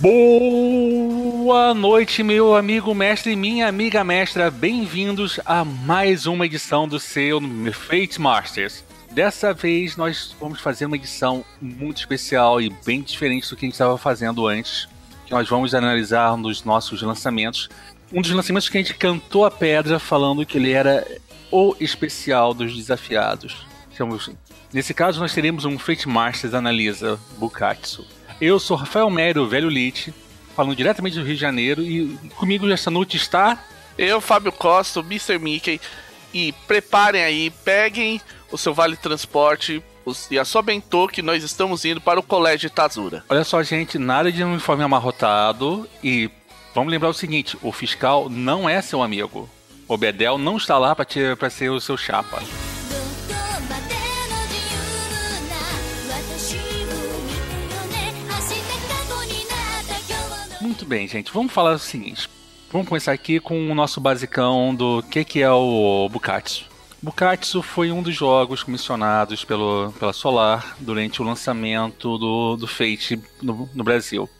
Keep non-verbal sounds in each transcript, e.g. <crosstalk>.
Boa noite, meu amigo mestre e minha amiga mestra. Bem-vindos a mais uma edição do seu Fate Masters. Dessa vez nós vamos fazer uma edição muito especial e bem diferente do que a gente estava fazendo antes. Que nós vamos analisar nos nossos lançamentos. Um dos lançamentos que a gente cantou a pedra falando que ele era o especial dos desafiados. Chamamos- Nesse caso, nós teremos um Fate Masters Analisa Bukatsu. Eu sou Rafael Mério, velho Lich, falando diretamente do Rio de Janeiro, e comigo esta noite está. Eu, Fábio Costa, Mr. Mickey. E preparem aí, peguem o seu vale transporte e a sua bentô que nós estamos indo para o Colégio Itazura. Olha só, gente, nada de um uniforme amarrotado. E vamos lembrar o seguinte: o fiscal não é seu amigo. Obedel não está lá para ser o seu chapa. Muito bem, gente. Vamos falar o seguinte. Vamos começar aqui com o nosso basicão do que, que é o Bukatsu. Bukatsu foi um dos jogos comissionados pelo, pela Solar durante o lançamento do, do Fate no, no Brasil.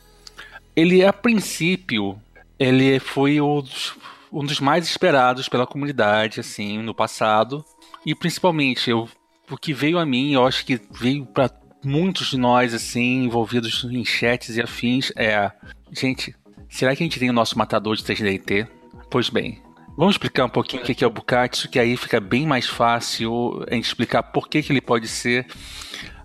Ele, a princípio, ele foi o um dos mais esperados pela comunidade, assim, no passado. E principalmente, eu, o que veio a mim, eu acho que veio para muitos de nós, assim, envolvidos em chats e afins, é... Gente, será que a gente tem o nosso matador de 3DT? Pois bem, vamos explicar um pouquinho o que é o Bukatsu, que aí fica bem mais fácil a gente explicar por que, que ele pode ser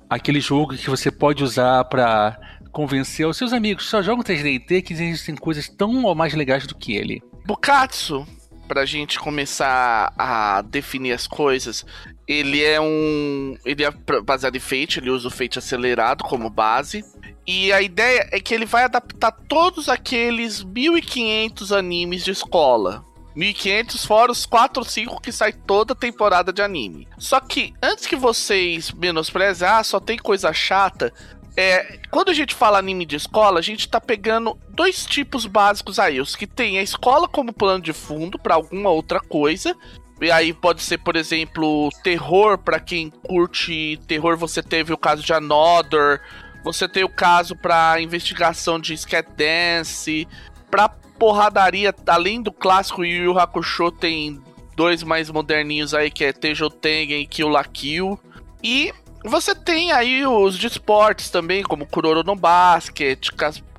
aquele jogo que você pode usar para convencer os seus amigos. Só jogam 3DT que existem coisas tão ou mais legais do que ele. Bukatsu, pra gente começar a definir as coisas, ele é um. Ele é baseado em Fate, ele usa o Fate acelerado como base. E a ideia é que ele vai adaptar todos aqueles 1500 animes de escola. 1500 fora os 4 ou 5 que sai toda temporada de anime. Só que antes que vocês menosprezem, ah, só tem coisa chata. É, quando a gente fala anime de escola, a gente tá pegando dois tipos básicos aí. Os que tem a escola como plano de fundo pra alguma outra coisa. E aí pode ser, por exemplo, terror, pra quem curte terror, você teve o caso de Another. Você tem o caso pra investigação de Scat Dance. Pra porradaria, além do clássico Yu Yu Hakusho, tem dois mais moderninhos aí, que é Tejo Tengen e Kill la Kill. E você tem aí os de esportes também, como Kuroro no Basket,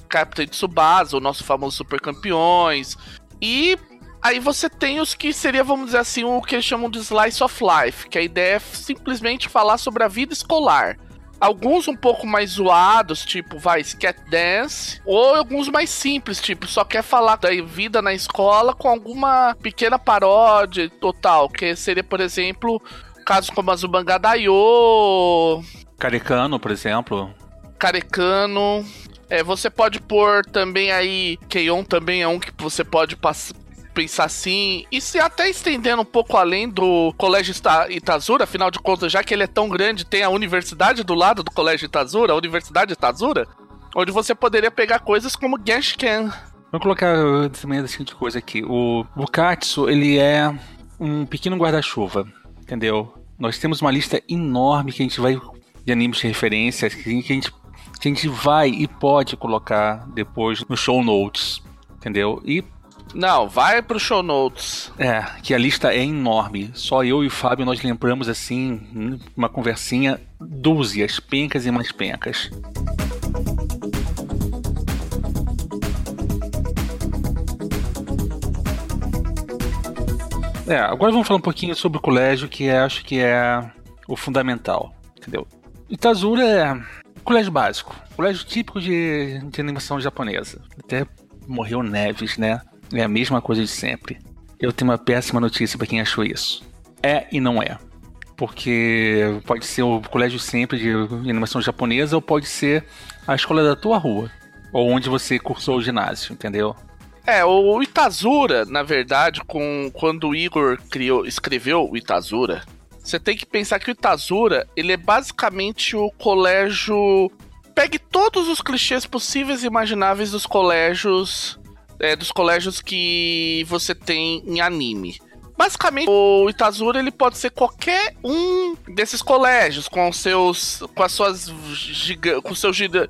Captain Tsubasa, o nosso famoso Super Campeões. E aí você tem os que seria, vamos dizer assim, o que eles chamam de Slice of Life, que a ideia é simplesmente falar sobre a vida escolar. Alguns um pouco mais zoados, tipo, vai, Scat Dance, ou alguns mais simples, tipo, só quer falar da vida na escola com alguma pequena paródia total, que seria, por exemplo, casos como Azubanga Daioh, Carecano, por exemplo. Carecano. É, você pode pôr também aí. Keion também é um que você pode pensar assim. E se até estendendo um pouco além do Colégio Ita- Itazura, afinal de contas, já que ele é tão grande, tem a universidade do lado do Colégio Itazura, a Universidade Itazura, onde você poderia pegar coisas como Genshiken. Vou colocar também a seguinte coisa aqui. O Bukatsu, ele é um pequeno guarda-chuva, entendeu? Nós temos uma lista enorme que a gente vai de animes de referência que a gente, que a gente vai e pode colocar depois no show notes, entendeu? E Não, vai pro show notes. é, que a lista é enorme. Só eu e o Fábio nós lembramos assim, uma conversinha, dúzias, pencas e mais pencas. É, agora vamos falar um pouquinho sobre o colégio, que é, acho que é o fundamental, entendeu? Itazura é colégio básico, colégio típico de, de animação japonesa. Até morreu Neves, né? É a mesma coisa de sempre. Eu tenho uma péssima notícia pra quem achou isso. É e não é. Porque pode ser o colégio sempre de animação japonesa ou pode ser a escola da tua rua. Ou onde você cursou o ginásio, entendeu? É, o Itazura, na verdade, com quando o Igor criou, escreveu o Itazura, você tem que pensar que o Itazura, ele é basicamente o colégio. Pegue todos os clichês possíveis e imagináveis dos colégios. é, dos colégios que você tem em anime. Basicamente, o Itazura ele pode ser qualquer um desses colégios com seus com as suas giga, com seus giga,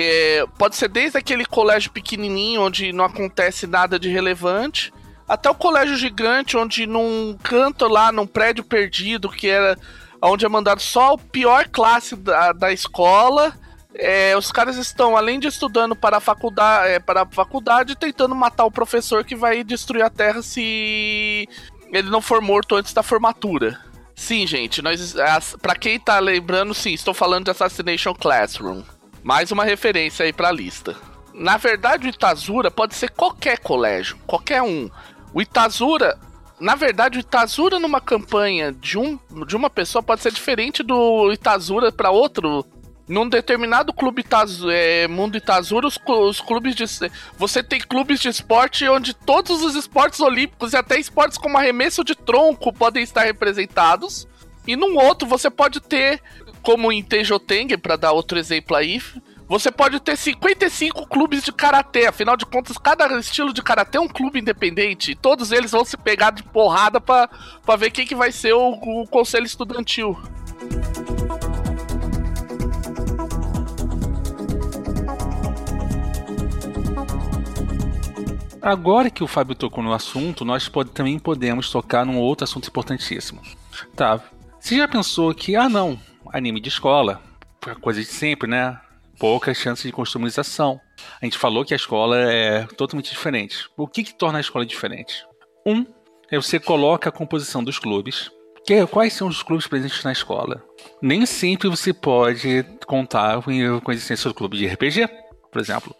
é, pode ser desde aquele colégio pequenininho onde não acontece nada de relevante, até o colégio gigante onde num canto lá, num prédio perdido que era onde é mandado só o pior classe da, da escola. É, os caras estão, além de estudando para a faculdade, é, para a faculdade, tentando matar o professor que vai destruir a Terra se ele não for morto antes da formatura. Sim, gente, nós, para quem tá lembrando, sim, estou falando de Assassination Classroom. Mais uma referência aí para a lista. Na verdade, o Itazura pode ser qualquer colégio, qualquer um. O Itazura, na verdade, o Itazura numa campanha de, um, de uma pessoa pode ser diferente do Itazura para outro num determinado clube Itazu, é, mundo Itazura, os, os, clubes de. Você tem clubes de esporte onde todos os esportes olímpicos e até esportes como arremesso de tronco podem estar representados. E num outro você pode ter, como em Teijoteng, para dar outro exemplo aí, você pode ter 55 clubes de karatê. Afinal de contas, cada estilo de karatê é um clube independente. E todos eles vão se pegar de porrada para ver quem que vai ser o, o conselho estudantil. Agora que o Fábio tocou no assunto, nós pode, também podemos tocar num outro assunto importantíssimo. Tá. Você já pensou que, ah não, anime de escola, coisa de sempre, né? Poucas chances de customização. A gente falou que a escola é totalmente diferente. O que, que torna a escola diferente? Um, é você coloca a composição dos clubes. Que, quais são os clubes presentes na escola? Nem sempre você pode contar com a existência do clube de RPG, por exemplo.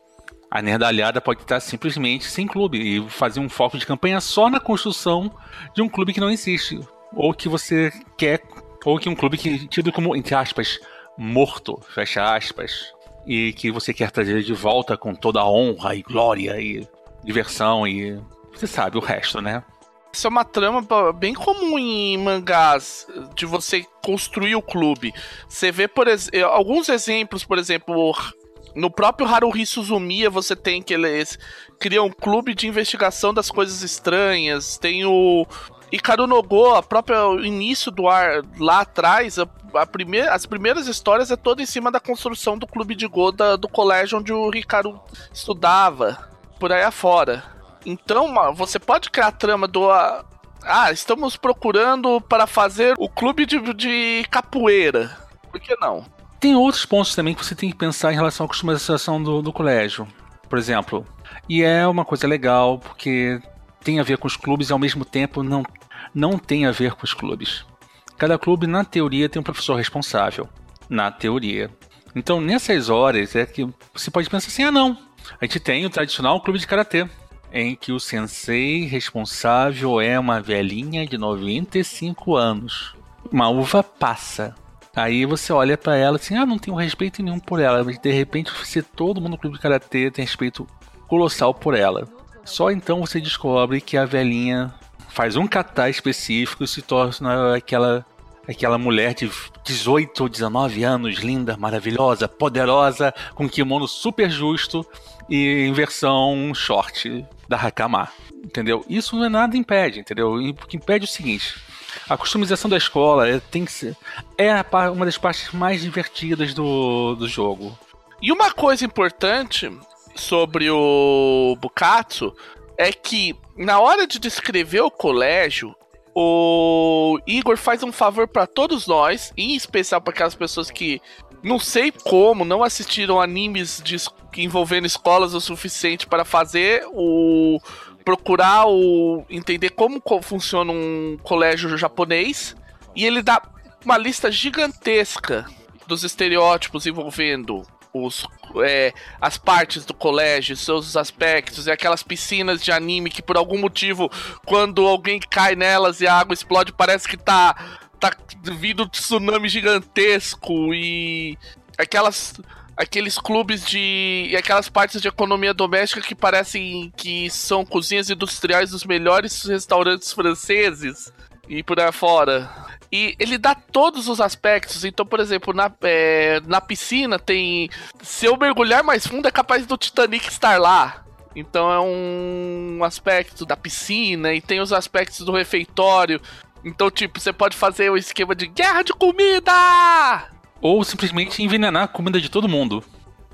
A nerdalhada pode estar simplesmente sem clube e fazer um foco de campanha só na construção de um clube que não existe. Ou que você quer. Ou que um clube que é tido como, entre aspas, morto, fecha aspas. E que você quer trazer de volta com toda a honra e glória e diversão e. Você sabe o resto, né? Isso é uma trama bem comum em mangás de você construir o clube. Você vê, por exemplo, alguns exemplos, por exemplo, no próprio Haruhi Suzumiya você tem que eles criam um clube de investigação das coisas estranhas. Tem o Ikaru no Go, a própria o início do ar lá atrás, a, a primeira, as primeiras histórias é toda em cima da construção do clube de Go da, do colégio onde o Hikaru estudava, por aí afora. Então, você pode criar a trama do ah, estamos procurando para fazer o clube de, de capoeira. Por que não? Tem outros pontos também que você tem que pensar em relação à customização do, do colégio. Por exemplo, e é uma coisa legal porque tem a ver com os clubes e ao mesmo tempo não, não tem a ver com os clubes. Cada clube, na teoria, tem um professor responsável. Na teoria. Então, nessas horas, é que você pode pensar assim: ah, não. A gente tem o tradicional clube de karatê, em que o sensei responsável é uma velhinha de 95 anos. Uma uva passa. Aí você olha para ela assim, ah, não tenho respeito nenhum por ela, mas de repente você todo mundo no clube de karatê tem respeito colossal por ela. Só então você descobre que a velhinha faz um kata específico e se torna aquela aquela mulher de 18 ou 19 anos, linda, maravilhosa, poderosa, com kimono super justo e em versão short da Hakama. Entendeu? Isso não é nada impede, entendeu? O que impede é o seguinte: a customização da escola é, tem que ser, é uma das partes mais divertidas do, do jogo. E uma coisa importante sobre o Bukatsu é que na hora de descrever o colégio, o Igor faz um favor para todos nós, em especial para aquelas pessoas que não sei como não assistiram animes de, envolvendo escolas o suficiente para fazer o procurar o entender como funciona um colégio japonês e ele dá uma lista gigantesca dos estereótipos envolvendo os, é, as partes do colégio, seus aspectos, e aquelas piscinas de anime que por algum motivo, quando alguém cai nelas e a água explode, parece que tá, tá vindo tsunami gigantesco e aquelas aqueles clubes de. e aquelas partes de economia doméstica que parecem que são cozinhas industriais dos melhores restaurantes franceses e por aí fora. E ele dá todos os aspectos. Então, por exemplo, na, é, na piscina tem. Se eu mergulhar mais fundo, é capaz do Titanic estar lá. Então é um aspecto da piscina e tem os aspectos do refeitório. Então, tipo, você pode fazer o esquema de guerra de comida! Ou simplesmente envenenar a comida de todo mundo.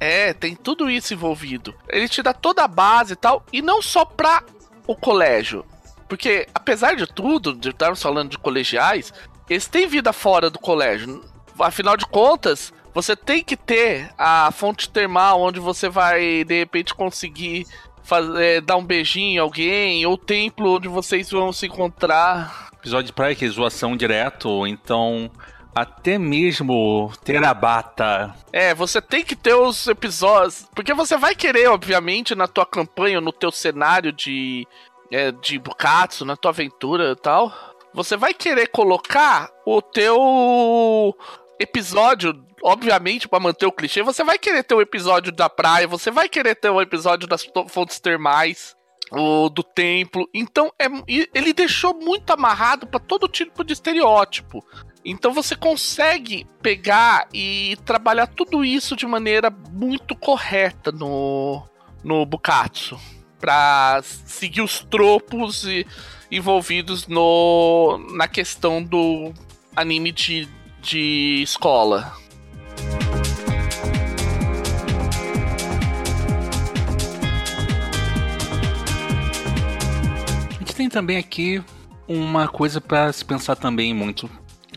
É, tem tudo isso envolvido. Ele te dá toda a base e tal, e não só pra o colégio. Porque, apesar de tudo, de estarmos falando de colegiais, eles têm vida fora do colégio. Afinal de contas, você tem que ter a fonte termal onde você vai, de repente, conseguir fazer, dar um beijinho em alguém, ou o templo onde vocês vão se encontrar. Episódio de praia que é zoação direto, então até mesmo ter a bata. É, você tem que ter os episódios. Porque você vai querer, obviamente, na tua campanha, no teu cenário de. É, de Bukatsu, na tua aventura e tal. Você vai querer colocar o teu episódio, obviamente, para manter o clichê, você vai querer ter um episódio da praia, você vai querer ter um episódio das fontes termais, o do templo. Então, é, ele deixou muito amarrado para todo tipo de estereótipo. Então você consegue pegar e trabalhar tudo isso de maneira muito correta no, no Bukatsu. Pra seguir os tropos e, envolvidos no, na questão do anime de, de escola. A gente tem também aqui uma coisa para se pensar também muito.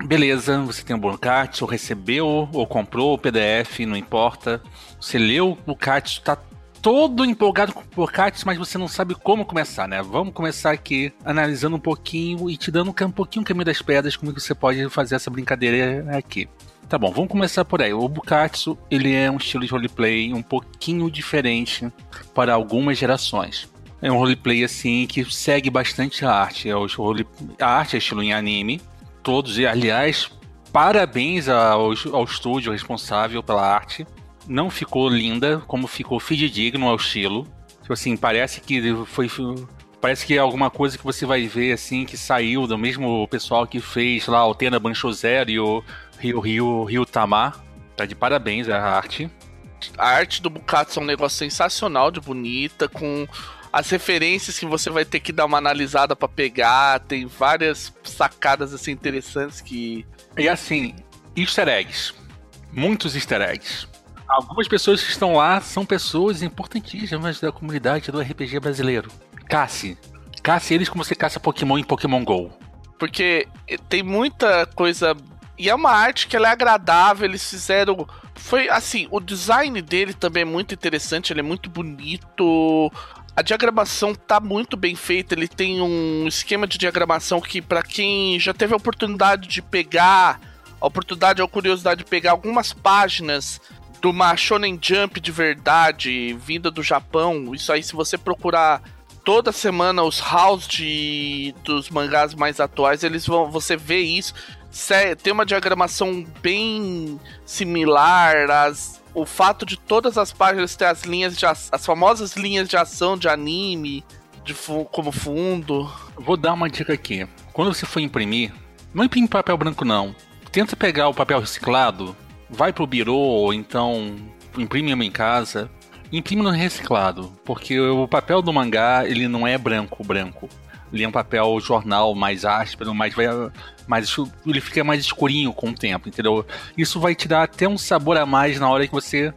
Beleza, você tem o Burkart, ou recebeu, ou comprou o PDF, não importa. Você leu o Cat, está todo empolgado com o Burkart, mas você não sabe como começar, né? Vamos começar aqui analisando um pouquinho e te dando um pouquinho o caminho das pedras, como que você pode fazer essa brincadeira aqui. Tá bom, vamos começar por aí. O Bukatsu, ele é um estilo de roleplay um pouquinho diferente para algumas gerações. É um roleplay assim que segue bastante a arte. É role... A arte é estilo em anime, todos. Aliás, parabéns ao, ao estúdio responsável pela arte. Não ficou linda, como ficou fidedigno ao estilo. Tipo assim, parece que foi. Parece que é alguma coisa que você vai ver assim, que saiu do mesmo pessoal que fez lá o Tena Bancho Zero e o Rio Rio Rio Tamar. Tá de parabéns a arte. A arte do Bukatsu é um negócio sensacional de bonita, com as referências que você vai ter que dar uma analisada para pegar, tem várias sacadas assim interessantes que. E assim, easter eggs. Muitos easter eggs. Algumas pessoas que estão lá são pessoas importantíssimas da comunidade do RPG brasileiro. Casse. Casse eles como você caça Pokémon em Pokémon GO. Porque tem muita coisa. E é uma arte que é agradável, eles fizeram. Foi assim, o design dele também é muito interessante, ele é muito bonito a diagramação tá muito bem feita. Ele tem um esquema de diagramação que, para quem já teve a oportunidade de pegar, a oportunidade ou curiosidade de pegar algumas páginas de uma Shonen Jump de verdade, vinda do Japão, isso aí, se você procurar toda semana os house de, dos mangás mais atuais, eles vão, você vê isso. Tem uma diagramação bem similar às o fato de todas as páginas ter as linhas de as famosas linhas de ação de anime de fu como fundo. Vou dar uma dica aqui. Quando você for imprimir, não imprime papel branco não. Tenta pegar o papel reciclado, vai pro birô ou então imprime em casa. Imprime no reciclado, porque o papel do mangá ele não é branco branco ele é um papel jornal mais áspero, mais, mais ele fica mais escurinho com o tempo, entendeu? Isso vai te dar até um sabor a mais na hora que você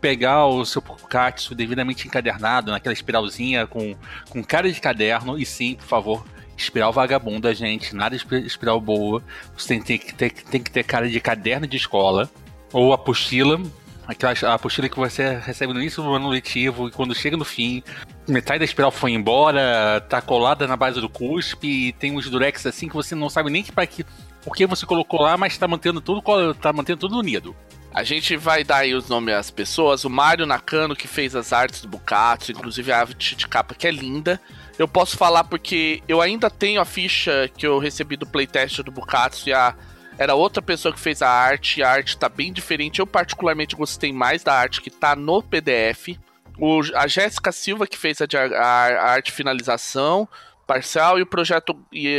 pegar o seu Pocatsu devidamente encadernado, naquela espiralzinha com, com cara de caderno, e sim, por favor, espiral vagabunda, gente, nada espiral boa. Você tem, tem, ter, tem que ter cara de caderno de escola, ou apostila, aquela a apostila que você recebe no início do ano letivo e quando chega no fim, metade da espiral foi embora, tá colada na base do cuspe e tem uns durex assim que você não sabe nem que para que por que você colocou lá, mas tá mantendo tudo, tá mantendo tudo unido. A gente vai dar aí os nomes às pessoas. O Mário Nakano, que fez as artes do Bukatsu, inclusive a arte de capa que é linda. Eu posso falar porque eu ainda tenho a ficha que eu recebi do playtest do Bukatsu e a era outra pessoa que fez a arte, a arte tá bem diferente. Eu particularmente gostei mais da arte que tá no PDF. O, a Jéssica Silva que fez a, a, a, arte finalização parcial e o projeto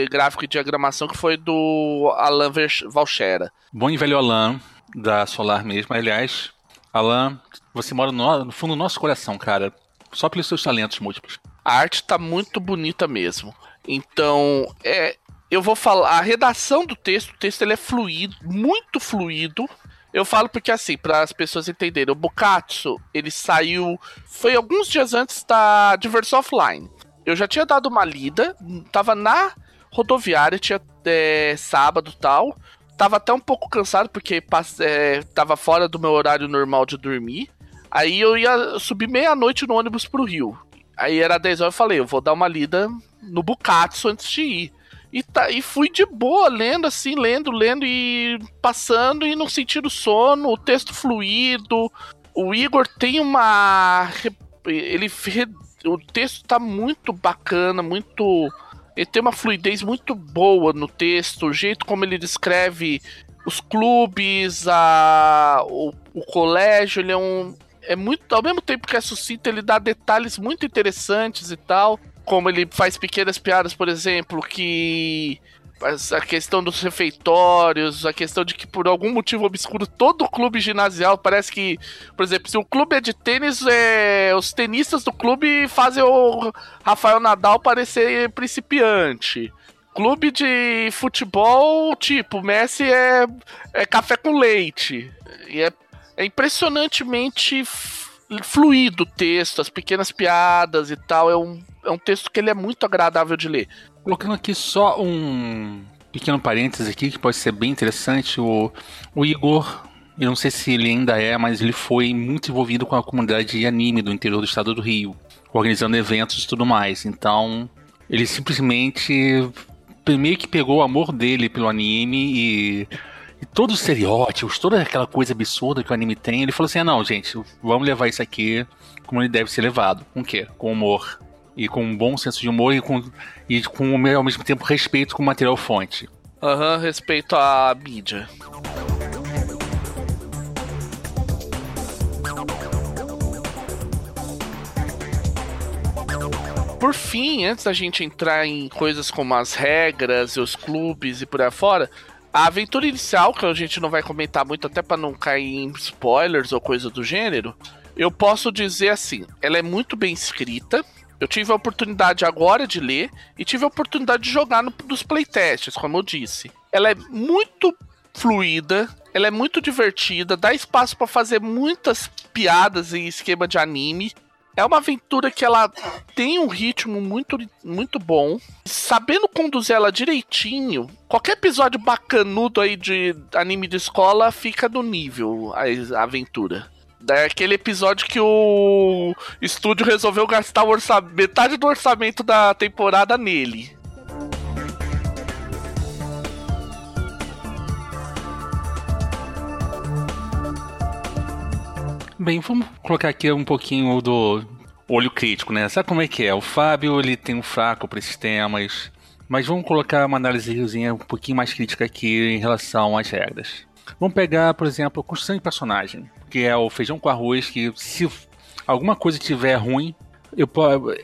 gráfico e diagramação que foi do Alan Valchera. Bom e velho Alan, da Solar mesmo. Aliás, Alan, você mora no, no fundo do nosso coração, cara. só pelos seus talentos múltiplos. A arte tá muito bonita mesmo. Então, é, eu vou falar. A redação do texto, o texto ele é fluido, muito fluido. Eu falo porque, assim, para as pessoas entenderem, o Bukatsu, ele saiu. Foi alguns dias antes da Diversão Offline. Eu já tinha dado uma lida, tava na rodoviária, tinha é, sábado tal. Tava até um pouco cansado porque é, tava fora do meu horário normal de dormir. Aí eu ia subir meia-noite no ônibus pro Rio. Aí era 10 horas, eu falei, eu vou dar uma lida no Bukatsu antes de ir. E, tá, e fui de boa, lendo assim, lendo, lendo e passando e não sentindo sono, o texto fluido. O Igor tem uma. Ele. O texto tá muito bacana, muito. Ele tem uma fluidez muito boa no texto, o jeito como ele descreve os clubes, a, o, o colégio, ele é um. É muito. Ao mesmo tempo que é sucinto, ele dá detalhes muito interessantes e tal como ele faz pequenas piadas, por exemplo, que a questão dos refeitórios, a questão de que por algum motivo obscuro todo clube ginasial parece que, por exemplo, se o clube é de tênis, é, os tenistas do clube fazem o Rafael Nadal parecer principiante. Clube de futebol, tipo, Messi é, é café com leite. E é, é impressionantemente fluido o texto, as pequenas piadas e tal. É um é um texto que ele é muito agradável de ler. Colocando aqui só um pequeno parênteses aqui que pode ser bem interessante, o, o Igor, eu não sei se ele ainda é, mas ele foi muito envolvido com a comunidade de anime do interior do estado do Rio, organizando eventos e tudo mais. Então, ele simplesmente meio que pegou o amor dele pelo anime e, e todos os estereótipos, toda aquela coisa absurda que o anime tem, ele falou assim: ah, não, gente, vamos levar isso aqui como ele deve ser levado. Com o quê? Com humor e com um bom senso de humor e com, e com ao mesmo tempo respeito com o material fonte. Aham, uhum, respeito à mídia. Por fim, antes da gente entrar em coisas como as regras e os clubes e por aí fora, a aventura inicial, que a gente não vai comentar muito até para não cair em spoilers ou coisa do gênero, eu posso dizer assim, ela é muito bem escrita, eu tive a oportunidade agora de ler e tive a oportunidade de jogar no, nos playtests, como eu disse. Ela é muito fluida, ela é muito divertida, dá espaço para fazer muitas piadas em esquema de anime. É uma aventura que ela tem um ritmo muito, muito bom. Sabendo conduzir ela direitinho, qualquer episódio bacanudo aí de anime de escola fica no nível a aventura. Daquele episódio que o estúdio resolveu gastar metade do orçamento da temporada nele. Bem, vamos colocar aqui um pouquinho do olho crítico, né? Sabe como é que é? O Fábio, ele tem um fraco para esses temas, mas vamos colocar uma análisezinha um pouquinho mais crítica aqui em relação às regras. Vamos pegar, por exemplo, construção de personagem que é o feijão com arroz, que se alguma coisa tiver ruim, eu,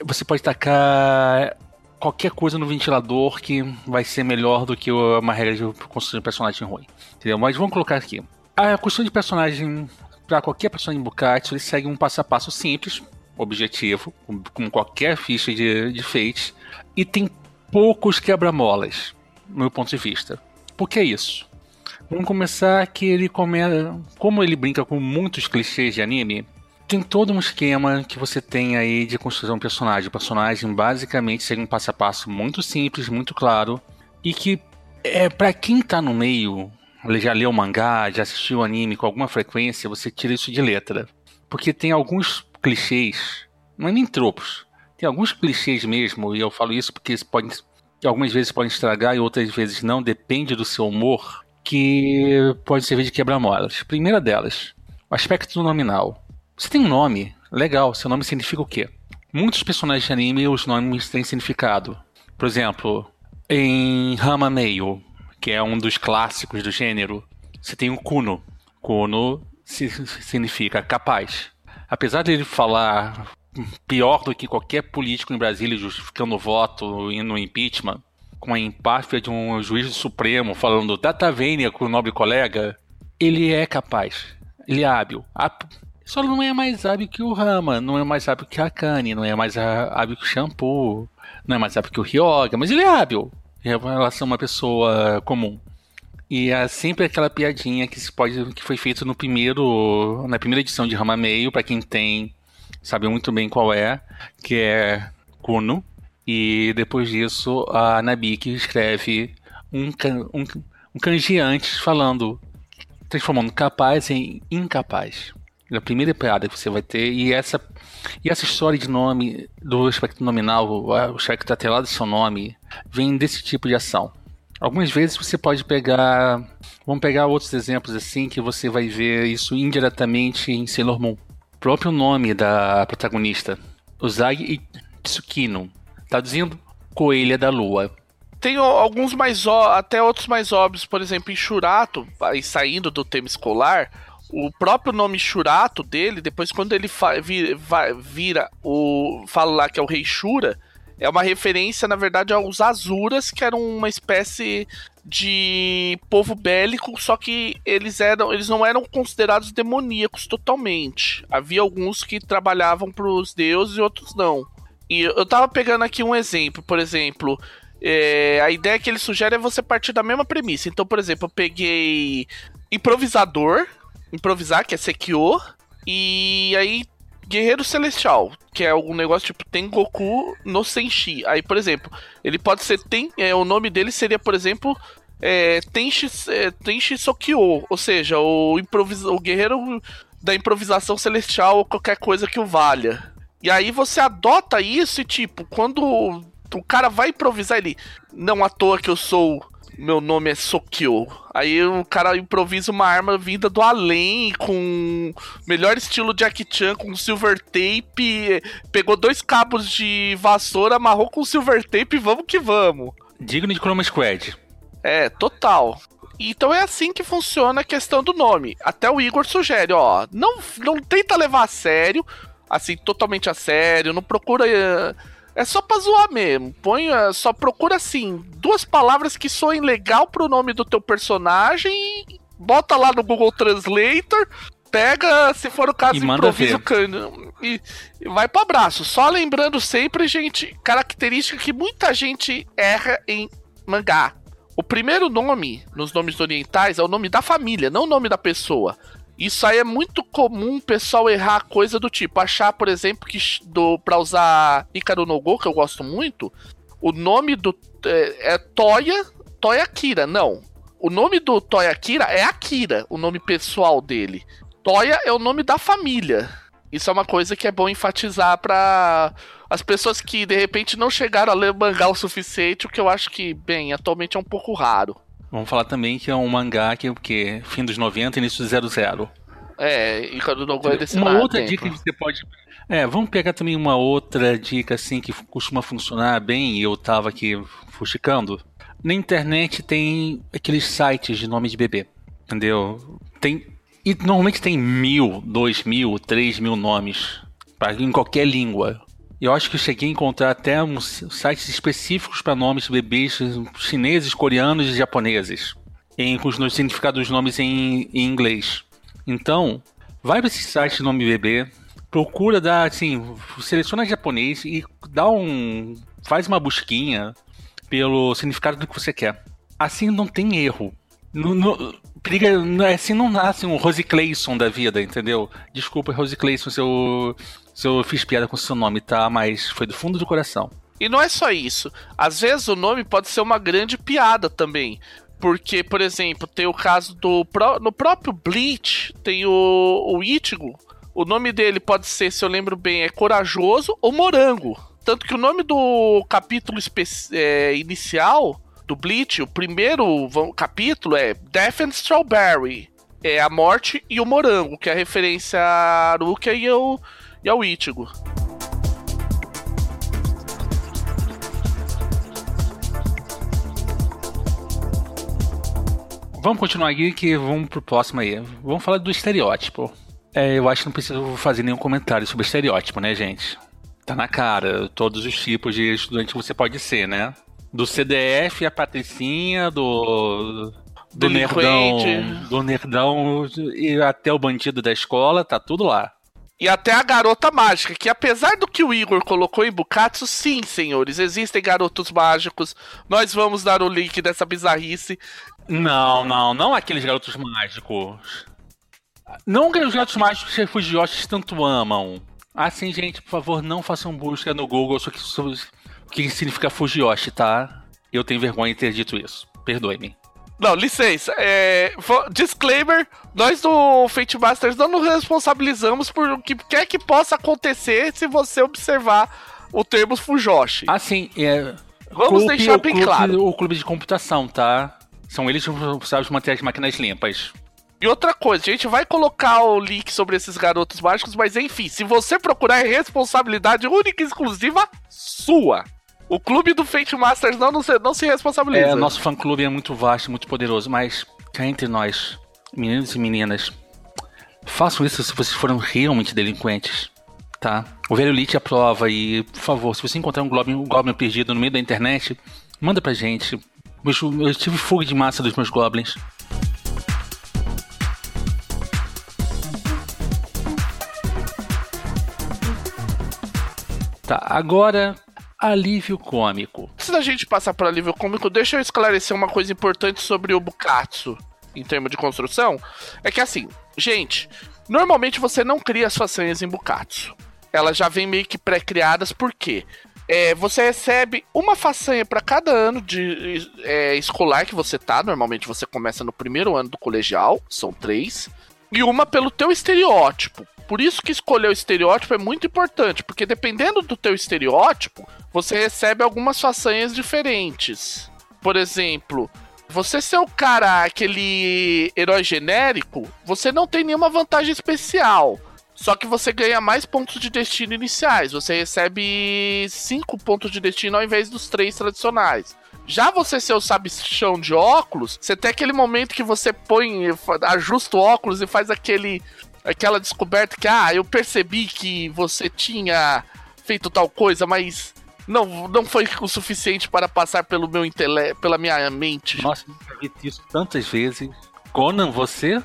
você pode tacar qualquer coisa no ventilador que vai ser melhor do que uma regra de construção de personagem ruim. Entendeu? Mas vamos colocar aqui. A construção de personagem para qualquer personagem Bukatsu, ele segue um passo a passo simples, objetivo, com qualquer ficha de, de e tem poucos quebra-molas, no meu ponto de vista. Por que isso? Vamos começar que ele come... como ele brinca com muitos clichês de anime, tem todo um esquema que você tem aí de construção de personagem. O personagem basicamente segue um passo a passo muito simples, muito claro, e que é para quem tá no meio, já leu mangá, já assistiu anime com alguma frequência, você tira isso de letra. Porque tem alguns clichês, não é nem tropos, tem alguns clichês mesmo, e eu falo isso porque podem, algumas vezes podem estragar e outras vezes não, depende do seu humor que pode servir de quebra-molas. Primeira delas, o aspecto nominal. Você tem um nome, legal, seu nome significa o quê? Muitos personagens de anime, os nomes têm significado. Por exemplo, em Rama Meio, que é um dos clássicos do gênero, você tem o Kuno. Kuno significa capaz. Apesar de ele falar pior do que qualquer político em Brasília justificando o voto e no impeachment, com a empáfia de um juiz supremo falando data vênia com o nobre colega, ele é capaz, ele é hábil. Só não é mais hábil que o Rama, não é mais hábil que a Akane, não é mais hábil que o Shampoo, não é mais hábil que o Ryoga, mas ele é hábil em relação a uma pessoa comum. E é sempre aquela piadinha que se pode que foi feito no primeiro na primeira edição de Rama Meio, para quem tem sabe muito bem qual é, que é Kuno. E depois disso a Nabiki escreve um, um, um kanji antes falando transformando capaz em incapaz. É a primeira piada que você vai ter. E essa, e essa história de nome, do aspecto nominal, o aspecto atrelado do seu nome, vem desse tipo de ação. Algumas vezes você pode pegar. Vamos pegar outros exemplos assim que você vai ver isso indiretamente em Sailor Moon. O próprio nome da protagonista, Usagi Tsukino, traduzindo Coelha da Lua. Tem alguns mais até outros mais óbvios, por exemplo, em Churato, aí saindo do tema escolar, o próprio nome Churato dele, depois quando ele vira, vira o. fala lá que é o rei Shura, é uma referência, na verdade, aos Azuras, que eram uma espécie de povo bélico, só que eles eram, eles não eram considerados demoníacos totalmente. Havia alguns que trabalhavam para os deuses e outros não. E eu tava pegando aqui um exemplo, por exemplo, é, a ideia que ele sugere é você partir da mesma premissa. Então, por exemplo, eu peguei improvisador, improvisar, que é Sekio, e aí Guerreiro Celestial, que é algum negócio tipo Tengoku no Senshi. Aí, por exemplo, ele pode ser tem, é, o nome dele seria, por exemplo, é, Tenshi, é, Tenshi Sokyo, ou seja, o, improvisa, o guerreiro da improvisação celestial ou qualquer coisa que o valha. E aí você adota isso e tipo, quando o cara vai improvisar ele, não à toa que eu sou meu nome é Sokyo. Aí o cara improvisa uma arma vinda do além, com melhor estilo Jack Chan, com silver tape, pegou dois cabos de vassoura, amarrou com silver tape, vamos que vamos. Digno de Chroma Squad. É, total. Então é assim que funciona a questão do nome. Até o Igor sugere, ó, não, não tenta levar a sério, assim, totalmente a sério, não procura... É só pra zoar mesmo. Põe, uh, só procura assim, duas palavras que soem legal pro nome do teu personagem e bota lá no Google Translator, pega, se for o caso, e improvisa o cano e, e vai pro abraço. Só lembrando sempre, gente, característica que muita gente erra em mangá. O primeiro nome nos nomes orientais é o nome da família, não o nome da pessoa. Isso aí é muito comum o pessoal errar coisa do tipo, achar, por exemplo, que do para usar Ikaru no Go, que eu gosto muito, o nome do é, é Toya, Toya Akira, não. O nome do Toya Akira é Akira, o nome pessoal dele. Toya é o nome da família. Isso é uma coisa que é bom enfatizar para as pessoas que de repente não chegaram a ler mangá o suficiente, o que eu acho que, bem, atualmente é um pouco raro. Vamos falar também que é um mangá que é o quê? Fim dos 90, início do 00. É, e quando não é desse Uma outra tempo. dica que você pode. É, vamos pegar também uma outra dica assim que costuma funcionar bem e eu tava aqui fuxicando. Na internet tem aqueles sites de nome de bebê, entendeu? Tem e normalmente tem mil, dois mil, três mil nomes em qualquer língua. Eu acho que eu cheguei a encontrar até uns sites específicos para nomes de bebês chineses, coreanos e japoneses, em, com os significados dos nomes em, em inglês. Então, vai para esse site de nome bebê, procura dar, assim, seleciona japonês e dá um. faz uma busquinha pelo significado do que você quer. Assim não tem erro. No, no, periga, assim não nasce um Rose Clayson da vida, entendeu? Desculpa, Rose Clayson, se eu se eu fiz piada com seu nome, tá? Mas foi do fundo do coração. E não é só isso. Às vezes o nome pode ser uma grande piada também. Porque, por exemplo, tem o caso do. No próprio Bleach, tem o, o Ichigo. O nome dele pode ser, se eu lembro bem, é Corajoso ou Morango. Tanto que o nome do capítulo é, inicial do Bleach, o primeiro capítulo é Death and Strawberry. É a morte e o morango, que é a referência a Rukia e o e ao Ichigo. Vamos continuar aqui que vamos pro próximo aí. Vamos falar do estereótipo. É, eu acho que não preciso fazer nenhum comentário sobre estereótipo, né, gente? Tá na cara, todos os tipos de estudante que você pode ser, né? Do CDF a Patricinha, do do nerdão, do nerdão e até o bandido da escola, tá tudo lá. E até a garota mágica, que apesar do que o Igor colocou em Bukatsu, sim, senhores, existem garotos mágicos. Nós vamos dar o link dessa bizarrice. Não, não, não aqueles garotos mágicos. Não aqueles garotos mágicos que os Fujioshis tanto amam. Assim, gente, por favor, não façam busca no Google sobre o que significa Fujiyoshi, tá? Eu tenho vergonha de ter dito isso. Perdoe-me. Não, licença. É, disclaimer: nós do Fate Masters não nos responsabilizamos por o que quer que possa acontecer se você observar o termo Fujoshi. Assim, é. Vamos clube, deixar bem clube, claro. O clube de computação, tá? São eles que sabem manter as máquinas limpas. E outra coisa, a gente vai colocar o link sobre esses garotos mágicos, mas enfim, se você procurar é responsabilidade única e exclusiva sua. O clube do Fate Masters não, não, se, não se responsabiliza. É, nosso fã-clube é muito vasto, muito poderoso, mas cá entre nós, meninos e meninas, façam isso se vocês foram realmente delinquentes, tá? O velho Lich aprova e, por favor, se você encontrar um Goblin, um Goblin perdido no meio da internet, manda pra gente. Eu tive fuga de massa dos meus Goblins. Tá, agora alívio cômico. Antes da gente passar para alívio cômico, deixa eu esclarecer uma coisa importante sobre o Bukatsu em termos de construção. É que assim, gente, normalmente você não cria as façanhas em Bukatsu. Elas já vêm meio que pré-criadas, por quê? É, você recebe uma façanha para cada ano de é, escolar que você tá. Normalmente você começa no primeiro ano do colegial, são três. E uma pelo teu estereótipo. Por isso que escolher o estereótipo é muito importante, porque dependendo do teu estereótipo, você recebe algumas façanhas diferentes. Por exemplo, você ser o cara, aquele herói genérico, você não tem nenhuma vantagem especial. Só que você ganha mais pontos de destino iniciais. Você recebe 5 pontos de destino ao invés dos 3 tradicionais. Já você ser o sabichão de óculos, você tem aquele momento que você põe, ajusta o óculos e faz aquele aquela descoberta que, ah, eu percebi que você tinha feito tal coisa, mas não, não foi o suficiente para passar pelo meu intelecto, pela minha mente. Nossa, eu vi isso tantas vezes. Conan, você?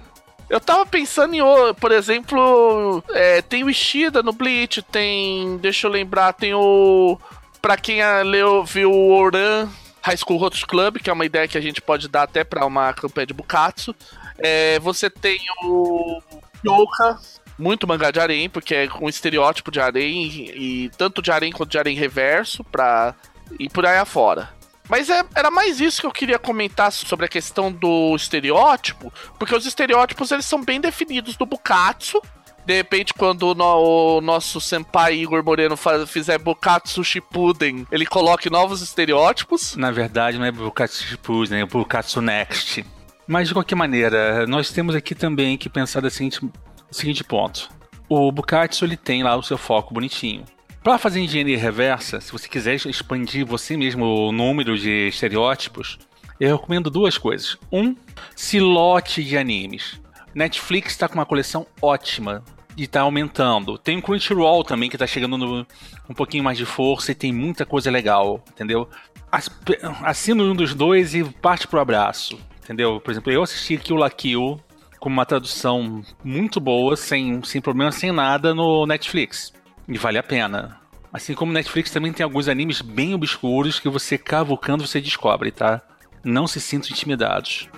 Eu tava pensando em, por exemplo, é, tem o Ishida no Bleach, tem, deixa eu lembrar, tem o, pra quem leu, viu o Oran High School Rotary Club, que é uma ideia que a gente pode dar até para uma campanha de Bukatsu. É, você tem o Yoka, muito mangá de harém, porque é um estereótipo de harém, e, e tanto de harém quanto de harém reverso, pra ir por aí afora. Mas é, era mais isso que eu queria comentar sobre a questão do estereótipo, porque os estereótipos eles são bem definidos do Bukatsu. De repente, quando o, no, o nosso senpai Igor Moreno faz, fizer Bukatsu Shippuden, ele coloque novos estereótipos. Na verdade, não é Bukatsu Shippuden, é Bukatsu Next. Mas de qualquer maneira, nós temos aqui também que pensar da seguinte, do seguinte ponto. O Bukatsu ele tem lá o seu foco bonitinho. Para fazer engenharia reversa, se você quiser expandir você mesmo o número de estereótipos, eu recomendo duas coisas. Um, se lote de animes. Netflix está com uma coleção ótima e está aumentando. Tem o Crunchyroll também que está chegando no, um pouquinho mais de força e tem muita coisa legal, entendeu? Assina um dos dois e parte pro abraço. Entendeu? Por exemplo, eu assisti Kill la Kill com uma tradução muito boa, sem, sem problema, sem nada no Netflix. E vale a pena. Assim como Netflix também tem alguns animes bem obscuros que você cavucando você descobre, tá? Não se sintam intimidados.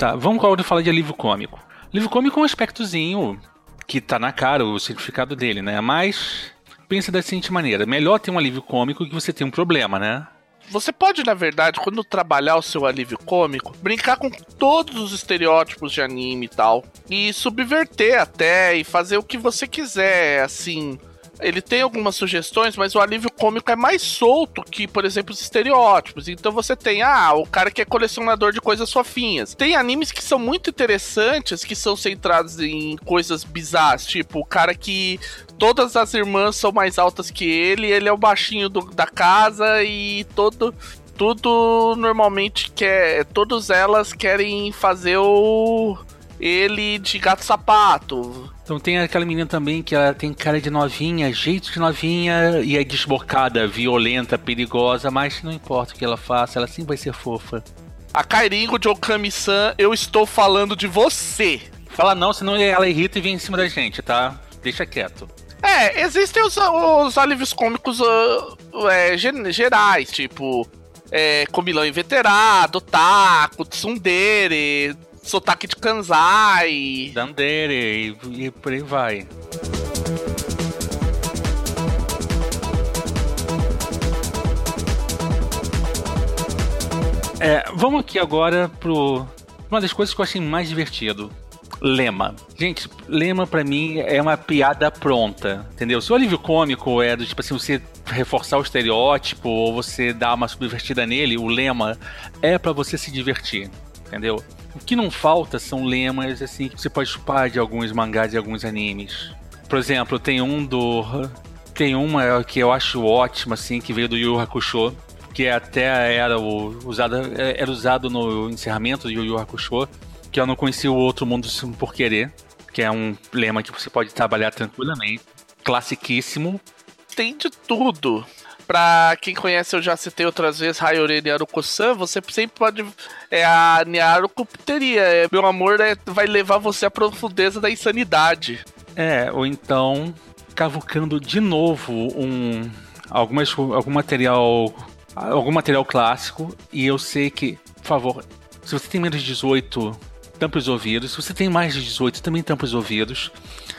Tá, vamos agora falar de livro cômico. Livro cômico é um aspectozinho que tá na cara o significado dele, né? Mas pensa da seguinte maneira: melhor ter um alívio cômico que você ter um problema, né? Você pode, na verdade, quando trabalhar o seu alívio cômico, brincar com todos os estereótipos de anime e tal. E subverter até e fazer o que você quiser, assim. Ele tem algumas sugestões, mas o alívio cômico é mais solto que, por exemplo, os estereótipos. Então você tem, ah, o cara que é colecionador de coisas fofinhas. Tem animes que são muito interessantes, que são centrados em coisas bizarras, tipo o cara que todas as irmãs são mais altas que ele, ele é o baixinho do, da casa e todo tudo normalmente quer, todas elas querem fazer o ele de gato sapato. Então tem aquela menina também que ela tem cara de novinha, jeito de novinha e é desbocada, violenta, perigosa, mas não importa o que ela faça, ela sempre vai ser fofa. A Kairingo de Okami-san, eu estou falando de você. Fala não, senão ela irrita e vem em cima da gente, tá? Deixa quieto. É, existem os, os alívios cômicos uh, é, gerais, tipo é, Comilão Inveterado, Taco, Tsundere, Sotaque de Kanzai. Dandere e, e por aí vai. É, vamos aqui agora pro. Uma das coisas que eu achei mais divertido. Lema. Gente, lema pra mim é uma piada pronta, entendeu? Se o alívio cômico é do tipo assim, você reforçar o estereótipo ou você dar uma subvertida nele, o lema é pra você se divertir, entendeu? O que não falta são lemas assim que você pode chupar de alguns mangás e alguns animes. Por exemplo, tem um do tem uma que eu acho ótima assim que veio do Yu Hakusho, que até era o, usado era usado no encerramento do Yu Yu Hakusho, que eu não conhecia o outro mundo por querer, que é um lema que você pode trabalhar tranquilamente, classiquíssimo. Tem de tudo. Pra quem conhece, eu já citei outras vezes Hayore Nyaruko-san, você sempre pode. É a Nyaruko teria. É, meu amor é, vai levar você à profundeza da insanidade. É, ou então cavucando de novo um algumas algum material algum material clássico e eu sei que, por favor, se você tem menos de 18, tampe os ouvidos. Se você tem mais de 18, também tampe os ouvidos.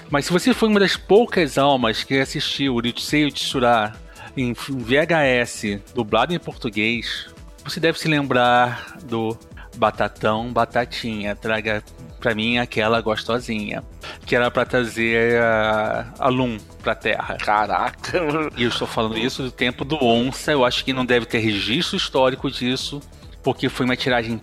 Mas se você foi uma das poucas almas que assistiu o Ryutsei Tsura em VHS, dublado em português, você deve se lembrar do Batatão, Batatinha, traga pra mim aquela gostosinha, que era pra trazer a, Lum pra Terra. Caraca. E eu estou falando isso do tempo do Onça, eu acho que não deve ter registro histórico disso, porque foi uma tiragem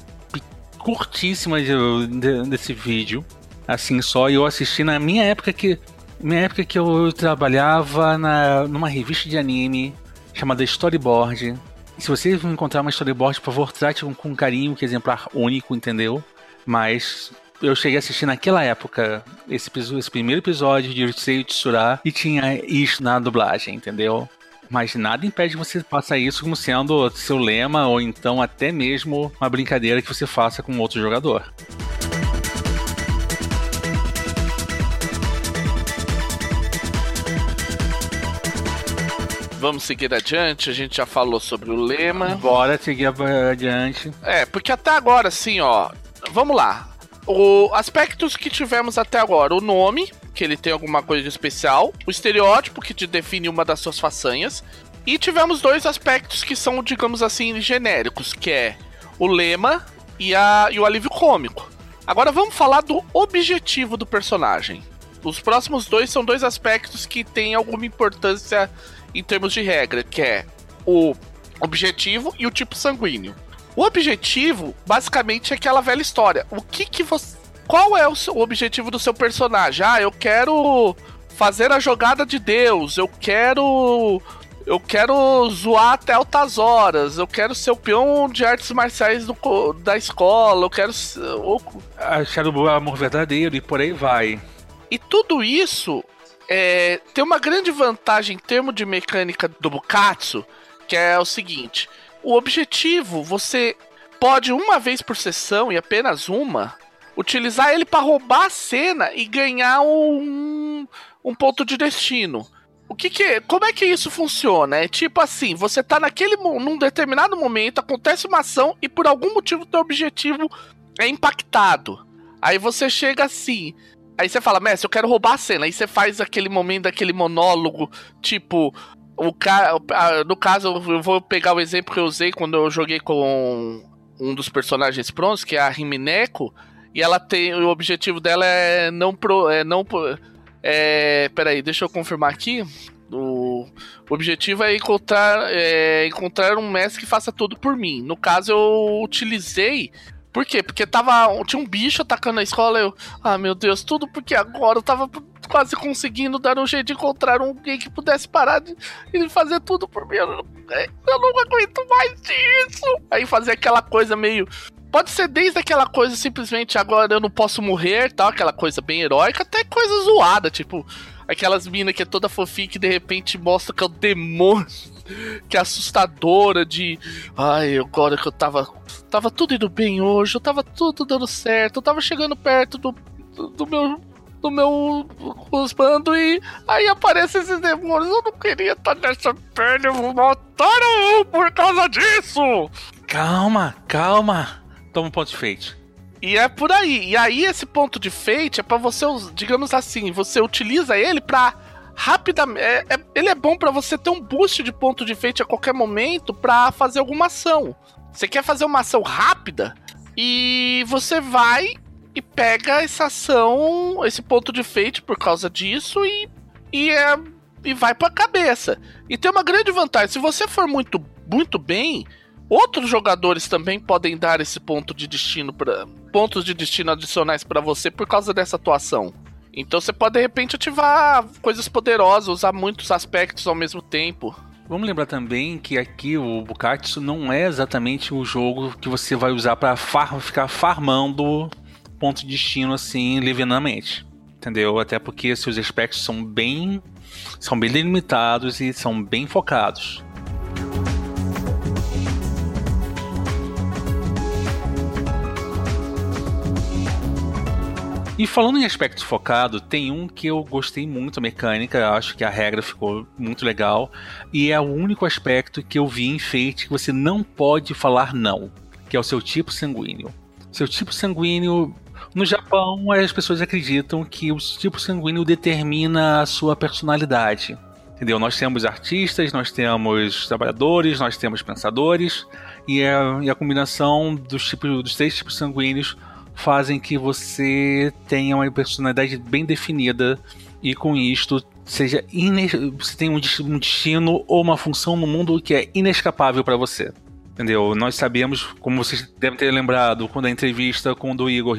curtíssima de- de- desse vídeo, assim só, e eu assisti na minha época que minha época que eu trabalhava na, numa revista de anime chamada Storyboard. Se você encontrar uma storyboard, por favor, trate com, com carinho, que é exemplar único, entendeu? Mas eu cheguei a assistir naquela época esse, esse primeiro episódio de Ryusei Tsura e tinha isso na dublagem, entendeu? Mas nada impede você faça isso como sendo seu lema ou então até mesmo uma brincadeira que você faça com outro jogador. Vamos seguir adiante, a gente já falou sobre o lema. Bora seguir adiante. É, porque até agora, assim, ó. Vamos lá. O aspectos que tivemos até agora: o nome, que ele tem alguma coisa de especial, o estereótipo, que te define uma das suas façanhas. E tivemos dois aspectos que são, digamos assim, genéricos, que é o lema e, a, e o alívio cômico. Agora vamos falar do objetivo do personagem. Os próximos dois são dois aspectos que têm alguma importância em termos de regra, que é o objetivo e o tipo sanguíneo. O objetivo, basicamente, é aquela velha história. O que que você. Qual é o, seu, o objetivo do seu personagem? Ah, eu quero fazer a jogada de Deus, eu quero. Eu quero zoar até altas horas, eu quero ser o peão de artes marciais do da escola, eu quero. ser- ou- Achar o amor verdadeiro e por aí vai. E tudo isso é, tem uma grande vantagem em termos de mecânica do Bukatsu, que é o seguinte: o objetivo você pode uma vez por sessão e apenas uma utilizar ele para roubar a cena e ganhar um, um ponto de destino. O que que, como é que isso funciona? É tipo assim, você tá naquele num determinado momento, acontece uma ação e por algum motivo teu objetivo é impactado. Aí você chega assim, Aí você fala, mestre, eu quero roubar a cena. Aí você faz aquele momento, aquele monólogo, tipo, o cara. No caso, eu vou pegar o exemplo que eu usei quando eu joguei com um dos personagens prontos, que é a Rimineko. E ela tem. O objetivo dela é não pro. É não. É, peraí, deixa eu confirmar aqui. O, o objetivo é encontrar, é encontrar um mestre que faça tudo por mim. No caso, eu utilizei. Por quê? Porque tava. Tinha um bicho atacando a escola. Eu. Ah, meu Deus, tudo porque agora eu tava quase conseguindo dar um jeito de encontrar alguém que pudesse parar de, de fazer tudo por mim. Eu não, eu não aguento mais disso. Aí fazer aquela coisa meio. Pode ser desde aquela coisa simplesmente agora eu não posso morrer, tal, aquela coisa bem heróica, até coisa zoada, tipo, aquelas minas que é toda fofinha que de repente mostra que é o demônio, que é assustadora de. Ai, agora que eu tava. Tava tudo indo bem hoje, eu tava tudo dando certo, eu tava chegando perto do, do, do meu. Do meu husbando e aí aparecem esses demônios. Eu não queria estar nessa pele, eu vou matar um por causa disso! Calma, calma. Toma um ponto de fate. E é por aí. E aí esse ponto de fate é para você, digamos assim, você utiliza ele para rapidamente, é, é, ele é bom para você ter um boost de ponto de fate a qualquer momento para fazer alguma ação. Você quer fazer uma ação rápida e você vai e pega essa ação, esse ponto de fate por causa disso e e, é, e vai para cabeça. E tem uma grande vantagem, se você for muito muito bem, Outros jogadores também podem dar esse ponto de destino para pontos de destino adicionais para você por causa dessa atuação. Então você pode de repente ativar coisas poderosas, usar muitos aspectos ao mesmo tempo. Vamos lembrar também que aqui o Bukatsu não é exatamente o jogo que você vai usar para far ficar farmando ponto de destino assim livinamente. Entendeu? Até porque seus aspectos são bem são bem delimitados e são bem focados. E falando em aspecto focado, tem um que eu gostei muito, mecânica, acho que a regra ficou muito legal, e é o único aspecto que eu vi em Fate que você não pode falar não, que é o seu tipo sanguíneo. Seu tipo sanguíneo no Japão, as pessoas acreditam que o tipo sanguíneo determina a sua personalidade. Entendeu? Nós temos artistas, nós temos trabalhadores, nós temos pensadores, e a, e a combinação dos, tipos, dos três tipos sanguíneos fazem que você tenha uma personalidade bem definida e com isto seja você tem um destino ou uma função no mundo que é inescapável para você. Entendeu? Nós sabemos, como vocês devem ter lembrado, quando a entrevista com o Igor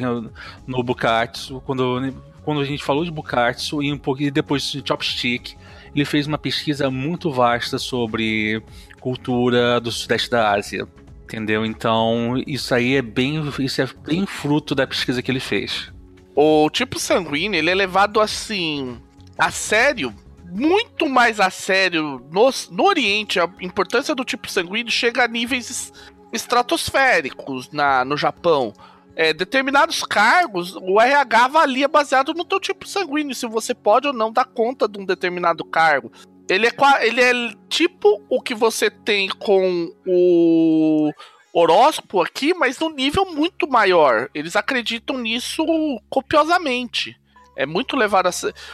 no Bukatsu, quando, quando a gente falou de Bukatsu e um pouquinho depois de Chopstick, ele fez uma pesquisa muito vasta sobre cultura do sudeste da Ásia. Entendeu? Então, isso aí é bem, isso é bem fruto da pesquisa que ele fez. O tipo sanguíneo, ele é levado assim a sério, muito mais a sério no, no Oriente. A importância do tipo sanguíneo chega a níveis estratosféricos na, no Japão. É, determinados cargos, o RH avalia baseado no teu tipo sanguíneo, se você pode ou não dar conta de um determinado cargo. Ele é, ele é tipo o que você tem com o horóscopo aqui, mas num nível muito maior. Eles acreditam nisso copiosamente. É muito levado a.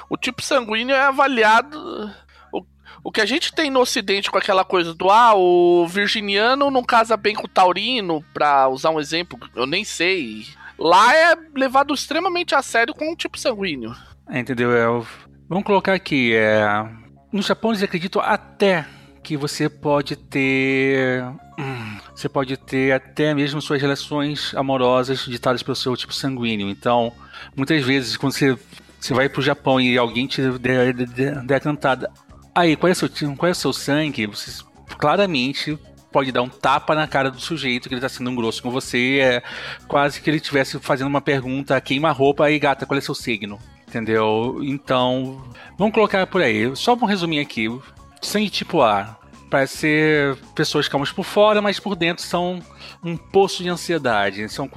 O tipo sanguíneo é avaliado. O, o que a gente tem no ocidente com aquela coisa do ah, o virginiano não casa bem com o taurino, pra usar um exemplo, eu nem sei. Lá é levado extremamente a sério com o tipo sanguíneo. É, entendeu? É, vamos colocar aqui, é no Japão eles acreditam até que você pode ter. Hum, você pode ter até mesmo suas relações amorosas ditadas pelo seu tipo sanguíneo. Então, muitas vezes, quando você, você vai pro Japão e alguém te der, der, der cantada, aí, qual é, seu, qual é o seu sangue? Você claramente pode dar um tapa na cara do sujeito que ele tá sendo um grosso com você. É quase que ele estivesse fazendo uma pergunta, queima a roupa, aí gata, qual é seu signo? Entendeu? Então, vamos colocar por aí. Só um resumir aqui. Sangue tipo A. Parece ser pessoas calmas por fora, mas por dentro são um poço de ansiedade. São,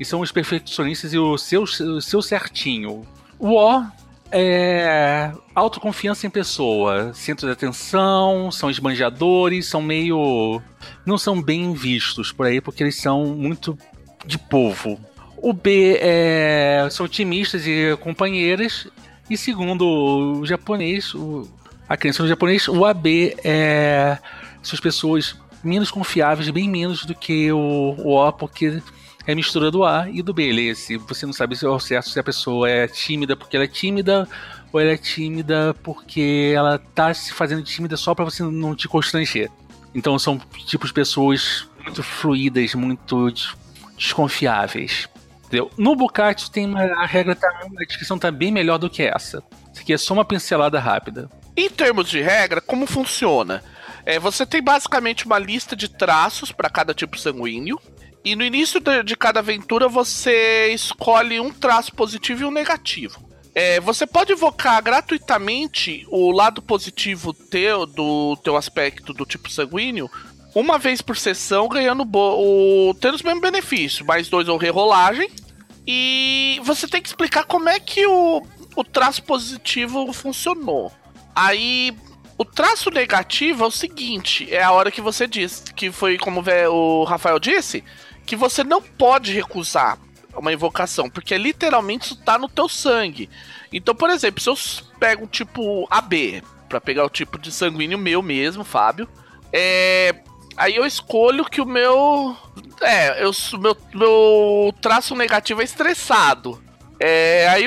e são os perfeccionistas e o seu, o seu certinho. O O é autoconfiança em pessoa, centro de atenção, são esbanjadores, são meio. não são bem vistos por aí porque eles são muito de povo. O B é, são otimistas e companheiras. E segundo o japonês, o, a crença no japonês, o AB é, são as pessoas menos confiáveis, bem menos do que o, o O, porque é mistura do A e do B. se você não sabe se é certo se a pessoa é tímida porque ela é tímida ou ela é tímida porque ela tá se fazendo tímida só para você não te constranger. Então são tipos de pessoas muito fluídas, muito desconfiáveis. Entendeu? No Bukatsu tem uma, a regra tá, a descrição tá bem melhor do que essa. Isso aqui é só uma pincelada rápida. Em termos de regra, como funciona? É, você tem basicamente uma lista de traços para cada tipo sanguíneo. E no início de, de, cada aventura você escolhe um traço positivo e um negativo. É, você pode invocar gratuitamente o lado positivo teu, do teu aspecto do tipo sanguíneo uma vez por sessão, ganhando o, tendo os mesmos benefícios, mais dois ou rerolagem. E você tem que explicar como é que o, o traço positivo funcionou. Aí, o traço negativo é o seguinte: é a hora que você disse, que foi como o Rafael disse, que você não pode recusar uma invocação, porque literalmente isso tá no teu sangue. Então, por exemplo, se eu pego um tipo AB, para pegar o tipo de sanguíneo meu mesmo, Fábio, é, aí eu escolho que o meu. É, eu, meu, meu traço negativo é estressado. É, aí,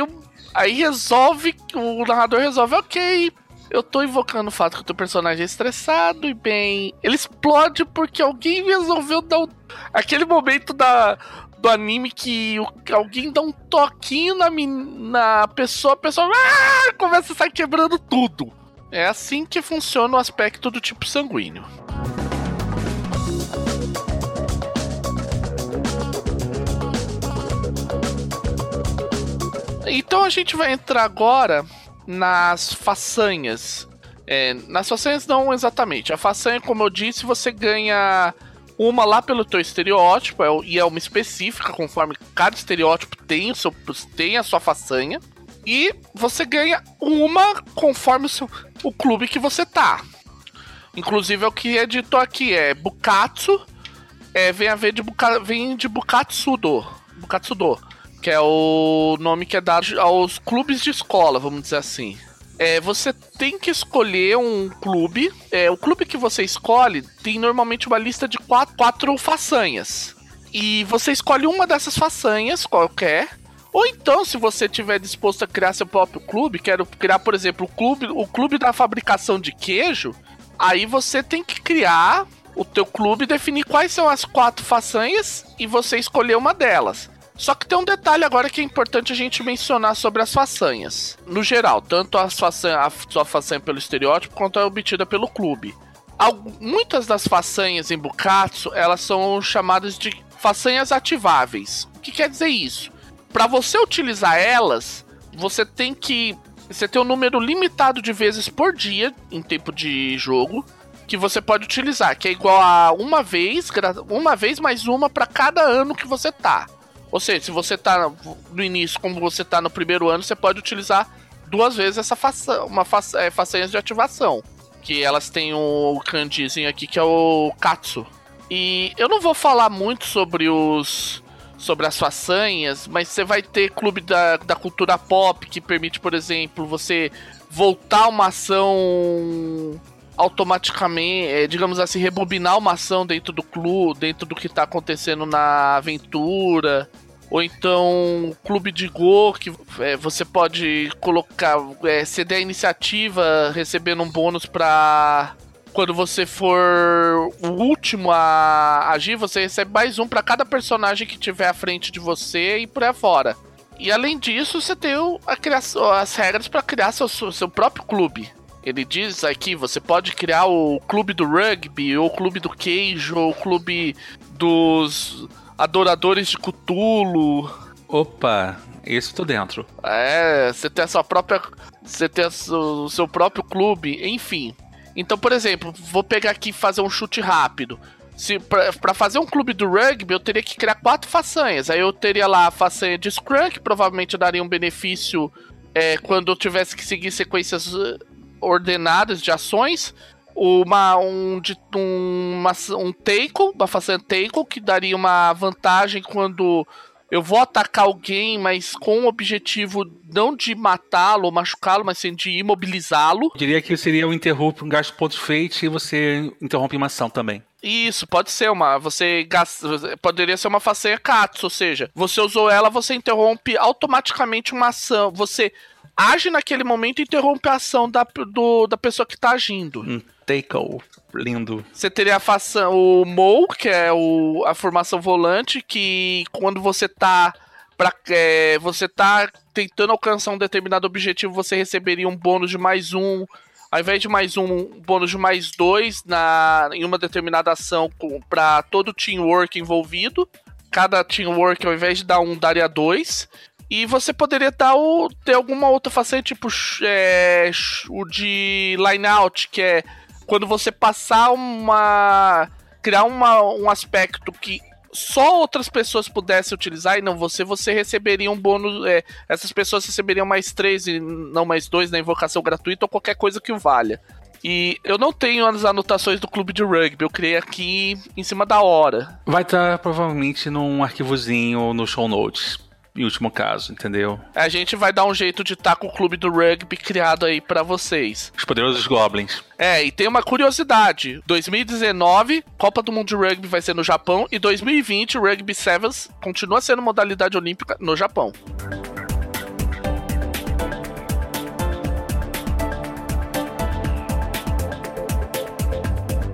aí resolve. O narrador resolve, ok. Eu tô invocando o fato que o teu personagem é estressado e bem. Ele explode porque alguém resolveu dar um, aquele momento da, do anime que alguém dá um toquinho na, na pessoa, a pessoa ah, começa a sair quebrando tudo. É assim que funciona o aspecto do tipo sanguíneo. Então a gente vai entrar agora nas façanhas. É, nas façanhas não exatamente. A façanha, como eu disse, você ganha uma lá pelo teu estereótipo, é, e é uma específica, conforme cada estereótipo tem, o seu, tem a sua façanha. E você ganha uma conforme o, seu, o clube que você tá. Inclusive é o que é dito aqui, é Bukatsu, é, vem a ver de, buka, vem de Bukatsudo. Bukatsudo que é o nome que é dado aos clubes de escola, vamos dizer assim. É, você tem que escolher um clube. É, o clube que você escolhe tem normalmente uma lista de quatro, quatro façanhas. E você escolhe uma dessas façanhas, qualquer. Ou então, se você estiver disposto a criar seu próprio clube, quero criar, por exemplo, o clube, o clube da fabricação de queijo, aí você tem que criar o teu clube, definir quais são as quatro façanhas e você escolher uma delas. Só que tem um detalhe agora que é importante a gente mencionar sobre as façanhas. No geral, tanto a, façanha, a sua façanha pelo estereótipo quanto a obtida pelo clube. muitas das façanhas em Bukatsu, elas são chamadas de façanhas ativáveis. O que quer dizer isso? Para você utilizar elas, você tem que você tem um número limitado de vezes por dia em tempo de jogo que você pode utilizar, que é igual a uma vez, uma vez mais uma para cada ano que você tá. Ou seja, se você tá no início, como você tá no primeiro ano, você pode utilizar duas vezes essa faça, uma faça, é, façanha de ativação. Que elas têm o kanjizinho aqui, que é o Katsu. E eu não vou falar muito sobre os. sobre as façanhas, mas você vai ter clube da, da cultura pop que permite, por exemplo, você voltar uma ação automaticamente, é, digamos assim, rebobinar uma ação dentro do clube, dentro do que está acontecendo na aventura ou então clube de Go, que é, você pode colocar, é, ceder a iniciativa recebendo um bônus para quando você for o último a agir, você recebe mais um para cada personagem que tiver à frente de você e por aí fora. E além disso, você tem criação, as regras para criar seu, seu próprio clube. Ele diz aqui, você pode criar o clube do rugby, ou o clube do queijo, ou o clube dos adoradores de Cthulhu. Opa, isso tô dentro. É, você tem a sua própria. Você tem o seu próprio clube, enfim. Então, por exemplo, vou pegar aqui e fazer um chute rápido. Se para fazer um clube do rugby, eu teria que criar quatro façanhas. Aí eu teria lá a façanha de Scrum, que provavelmente daria um benefício é, quando eu tivesse que seguir sequências uh, ordenadas de ações uma, um, de, um, uma, um tackle, uma façanha tackle, que daria uma vantagem quando eu vou atacar alguém, mas com o objetivo não de matá-lo ou machucá-lo, mas sim de imobilizá-lo. Diria que seria um interrompe, um gasto ponto fate e você interrompe uma ação também. Isso, pode ser uma. Você gasta, poderia ser uma façanha Katsu, ou seja, você usou ela, você interrompe automaticamente uma ação. Você age naquele momento e interrompe a ação da, do, da pessoa que está agindo. Tackle. Lindo. Você teria a fação, o Mou, que é o, a formação volante, que quando você tá. Pra, é, você tá tentando alcançar um determinado objetivo, você receberia um bônus de mais um. Ao invés de mais um, um bônus de mais dois na, em uma determinada ação para todo o teamwork envolvido. Cada teamwork, ao invés de dar um, daria dois. E você poderia dar o, ter alguma outra faceta, tipo é, o de line out, que é quando você passar uma. criar uma, um aspecto que só outras pessoas pudessem utilizar e não você, você receberia um bônus. É, essas pessoas receberiam mais três e não mais dois na invocação gratuita ou qualquer coisa que o valha. E eu não tenho as anotações do clube de rugby, eu criei aqui em cima da hora. Vai estar provavelmente num arquivozinho no show notes em último caso, entendeu? A gente vai dar um jeito de estar tá com o clube do rugby criado aí para vocês. Os poderosos Goblins. É, e tem uma curiosidade: 2019, Copa do Mundo de Rugby vai ser no Japão, e 2020, Rugby Sevens continua sendo modalidade olímpica no Japão.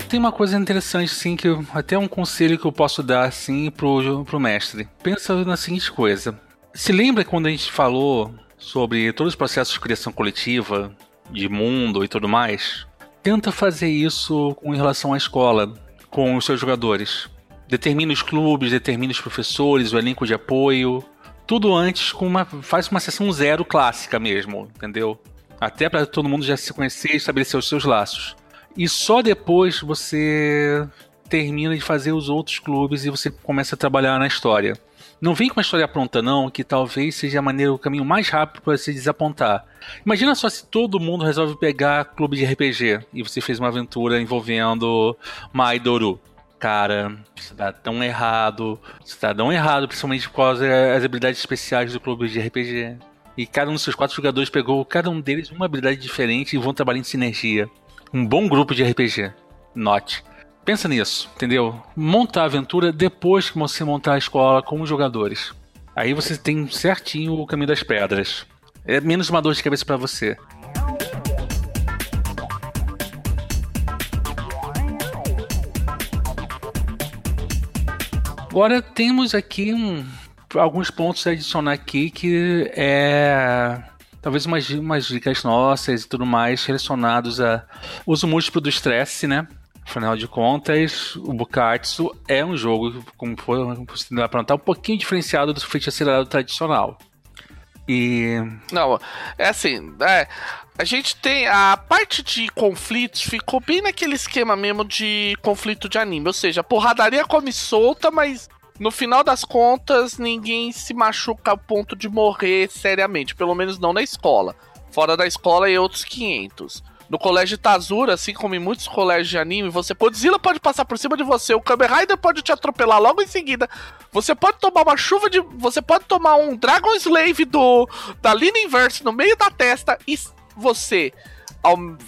tem uma coisa interessante, sim, que eu, até um conselho que eu posso dar, assim, pro, pro mestre. Pensa na seguinte coisa. Se lembra quando a gente falou sobre todos os processos de criação coletiva, de mundo e tudo mais? Tenta fazer isso com relação à escola, com os seus jogadores. Determina os clubes, determina os professores, o elenco de apoio. Tudo antes com uma. Faz uma sessão zero clássica mesmo, entendeu? Até para todo mundo já se conhecer e estabelecer os seus laços. E só depois você termina de fazer os outros clubes e você começa a trabalhar na história. Não vem com uma história pronta, não, que talvez seja a maneira, o caminho mais rápido para se desapontar. Imagina só se todo mundo resolve pegar clube de RPG e você fez uma aventura envolvendo Maidoru. Cara, isso dá tão errado. Isso dá tão errado, principalmente por causa das habilidades especiais do clube de RPG. E cada um dos seus quatro jogadores pegou, cada um deles, uma habilidade diferente e vão trabalhar em sinergia um bom grupo de RPG. Note. Pensa nisso, entendeu? Monta a aventura depois que você montar a escola com os jogadores. Aí você tem certinho o caminho das pedras. É menos uma dor de cabeça para você. Agora temos aqui um, alguns pontos a adicionar aqui que é talvez umas, umas dicas nossas e tudo mais relacionados a uso múltiplo do estresse, né? Afinal de contas, o Bukatsu é um jogo, como foi apontar, um pouquinho diferenciado do feito acelerado tradicional. E. Não, é assim, é, a gente tem. A parte de conflitos ficou bem naquele esquema mesmo de conflito de anime. Ou seja, a porradaria come solta, mas no final das contas, ninguém se machuca ao ponto de morrer seriamente, pelo menos não na escola. Fora da escola e outros 500. No colégio Tazura, assim como em muitos colégios de anime, você Godzilla pode passar por cima de você, o Kamen Rider pode te atropelar logo em seguida. Você pode tomar uma chuva de, você pode tomar um Dragon Slave do da linha inverse no meio da testa e você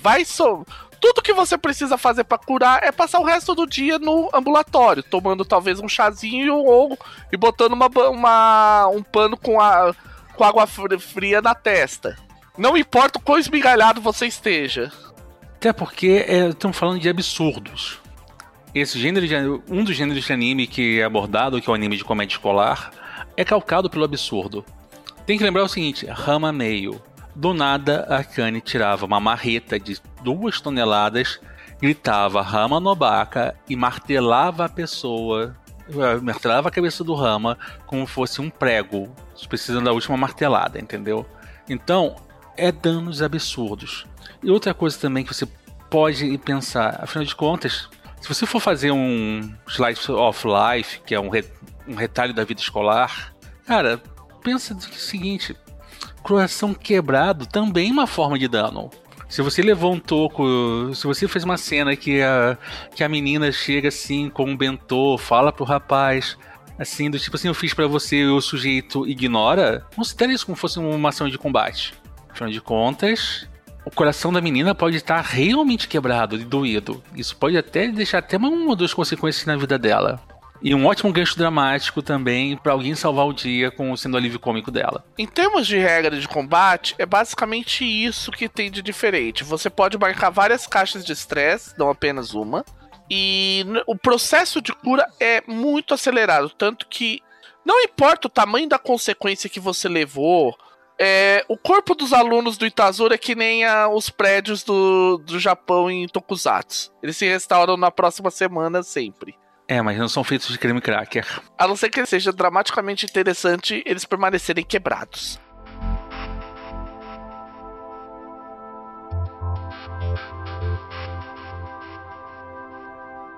vai so, tudo que você precisa fazer para curar é passar o resto do dia no ambulatório, tomando talvez um chazinho ou e botando uma, uma um pano com, a, com água fria na testa. Não importa o quão esmigalhado você esteja. Até porque estamos é, falando de absurdos. Esse gênero de, um dos gêneros de anime que é abordado, que é o anime de comédia escolar, é calcado pelo absurdo. Tem que lembrar o seguinte: Rama Meio do nada, a Kane tirava uma marreta de duas toneladas, gritava Rama Nobaka e martelava a pessoa, eh, martelava a cabeça do Rama como fosse um prego, precisando da última martelada, entendeu? Então, é danos absurdos. E outra coisa também que você pode pensar, afinal de contas, se você for fazer um Slice of Life, que é um, re, um retalho da vida escolar, cara, pensa o seguinte: coração quebrado também é uma forma de dano. Se você levou um toco, se você fez uma cena que a, que a menina chega assim com um bentô, fala pro rapaz, assim, do tipo assim, eu fiz para você e o sujeito ignora, considere isso como fosse uma ação de combate. Afinal de contas, o coração da menina pode estar realmente quebrado e doído. Isso pode até deixar até uma ou duas consequências na vida dela. E um ótimo gancho dramático também para alguém salvar o dia com sendo alívio cômico dela. Em termos de regra de combate, é basicamente isso que tem de diferente. Você pode marcar várias caixas de estresse, não apenas uma. E o processo de cura é muito acelerado, tanto que não importa o tamanho da consequência que você levou, é, o corpo dos alunos do Itazura é que nem a, os prédios do, do Japão em Tokusatsu. Eles se restauram na próxima semana sempre. É, mas não são feitos de creme cracker. A não ser que seja dramaticamente interessante eles permanecerem quebrados.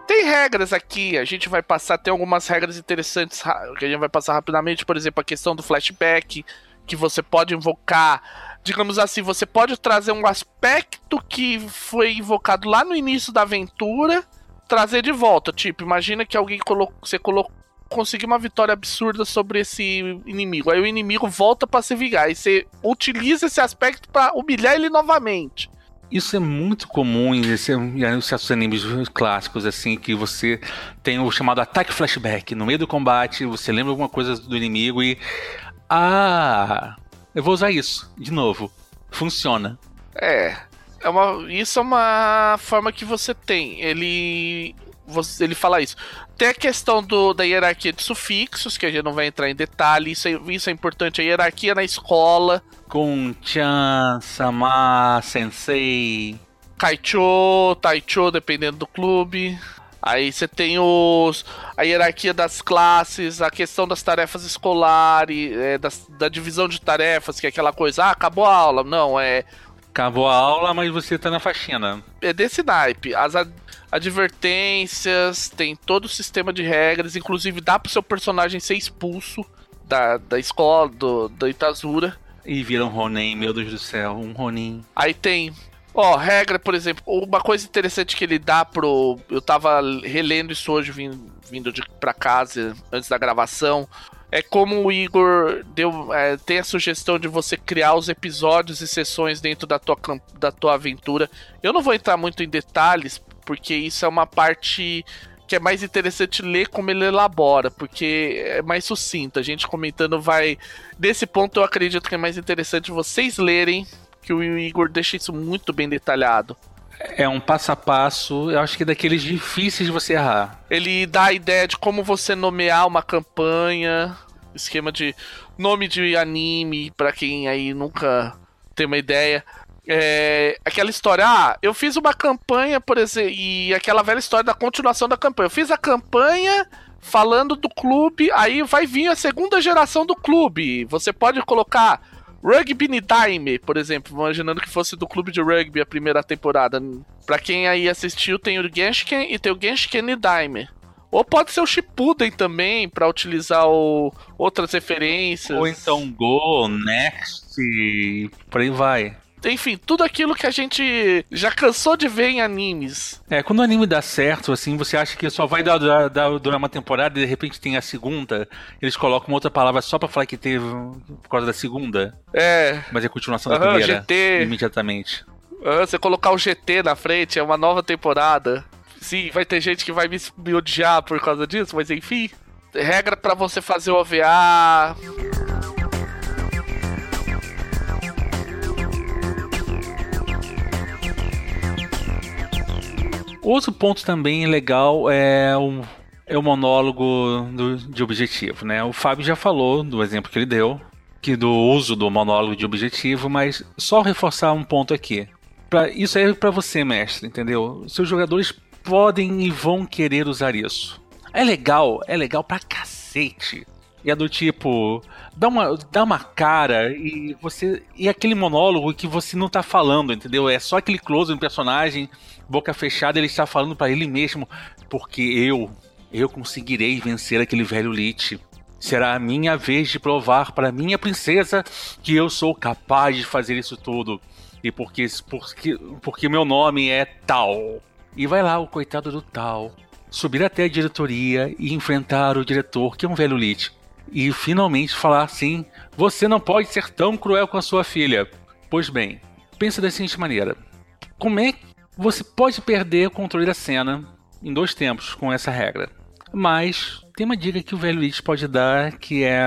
Tem regras aqui, a gente vai passar, tem algumas regras interessantes que a gente vai passar rapidamente, por exemplo, a questão do flashback, que você pode invocar, digamos assim, você pode trazer um aspecto que foi invocado lá no início da aventura, trazer de volta. Tipo, imagina que alguém colocou, você colocou conseguir uma vitória absurda sobre esse inimigo. Aí o inimigo volta para se vingar. E você utiliza esse aspecto para humilhar ele novamente. Isso é muito comum em, certos animes clássicos, assim, que você tem o chamado ataque flashback. No meio do combate, você lembra alguma coisa do inimigo e. Ah! Eu vou usar isso, de novo. Funciona. É. é uma, isso é uma forma que você tem. Ele. Você, ele fala isso. Tem a questão do, da hierarquia de sufixos, que a gente não vai entrar em detalhe. Isso é, isso é importante. A hierarquia na escola Kun-chan, Sama, Sensei. Kaicho, Taicho, dependendo do clube. Aí você tem os, a hierarquia das classes, a questão das tarefas escolares, é, das, da divisão de tarefas, que é aquela coisa, ah, acabou a aula. Não, é. Acabou a aula, mas você tá na faxina. É desse naipe. As advertências, tem todo o sistema de regras, inclusive dá pro seu personagem ser expulso da, da escola, do, da Itazura. E vira um Ronin, meu Deus do céu, um Ronin. Aí tem. Ó, regra, por exemplo, uma coisa interessante que ele dá pro. Eu tava relendo isso hoje vindo, vindo de, pra casa antes da gravação. É como o Igor deu, é, tem a sugestão de você criar os episódios e sessões dentro da tua, da tua aventura. Eu não vou entrar muito em detalhes, porque isso é uma parte que é mais interessante ler como ele elabora, porque é mais sucinto. A gente comentando vai. Nesse ponto, eu acredito que é mais interessante vocês lerem, que o Igor deixa isso muito bem detalhado. É um passo a passo, eu acho que é daqueles difíceis de você errar. Ele dá a ideia de como você nomear uma campanha, esquema de nome de anime, para quem aí nunca tem uma ideia. É, aquela história, ah, eu fiz uma campanha, por exemplo, e aquela velha história da continuação da campanha. Eu fiz a campanha falando do clube, aí vai vir a segunda geração do clube. Você pode colocar Rugby Nidaime, por exemplo, imaginando que fosse do clube de rugby a primeira temporada. Pra quem aí assistiu, tem o Genshiken e tem o Genshiken Nidaime. Ou pode ser o Shippuden também, para utilizar o, outras referências. Ou então Go, Next, por aí vai enfim, tudo aquilo que a gente já cansou de ver em animes. É, quando o anime dá certo, assim, você acha que só vai dar, dar, dar, durar uma temporada e de repente tem a segunda, eles colocam uma outra palavra só pra falar que teve por causa da segunda. É. Mas é a continuação da uhum, primeira. GT. Imediatamente. Uhum, você colocar o GT na frente, é uma nova temporada. Sim, vai ter gente que vai me, me odiar por causa disso, mas enfim. Regra para você fazer o OVA. Outro ponto também legal é o, é o monólogo do, de objetivo, né? O Fábio já falou do exemplo que ele deu, que do uso do monólogo de objetivo, mas só reforçar um ponto aqui. Pra, isso é para você, mestre, entendeu? Seus jogadores podem e vão querer usar isso. É legal, é legal pra cacete. E é do tipo, dá uma, dá uma cara e você. E aquele monólogo que você não tá falando, entendeu? É só aquele close no personagem boca fechada, ele está falando para ele mesmo, porque eu, eu conseguirei vencer aquele velho Lich. Será a minha vez de provar para minha princesa que eu sou capaz de fazer isso tudo. E porque, porque, porque meu nome é tal. E vai lá o coitado do tal subir até a diretoria e enfrentar o diretor, que é um velho Lich. E finalmente falar assim: Você não pode ser tão cruel com a sua filha. Pois bem, pensa da seguinte maneira: Como é você pode perder o controle da cena em dois tempos com essa regra. Mas tem uma dica que o velho Lich pode dar que é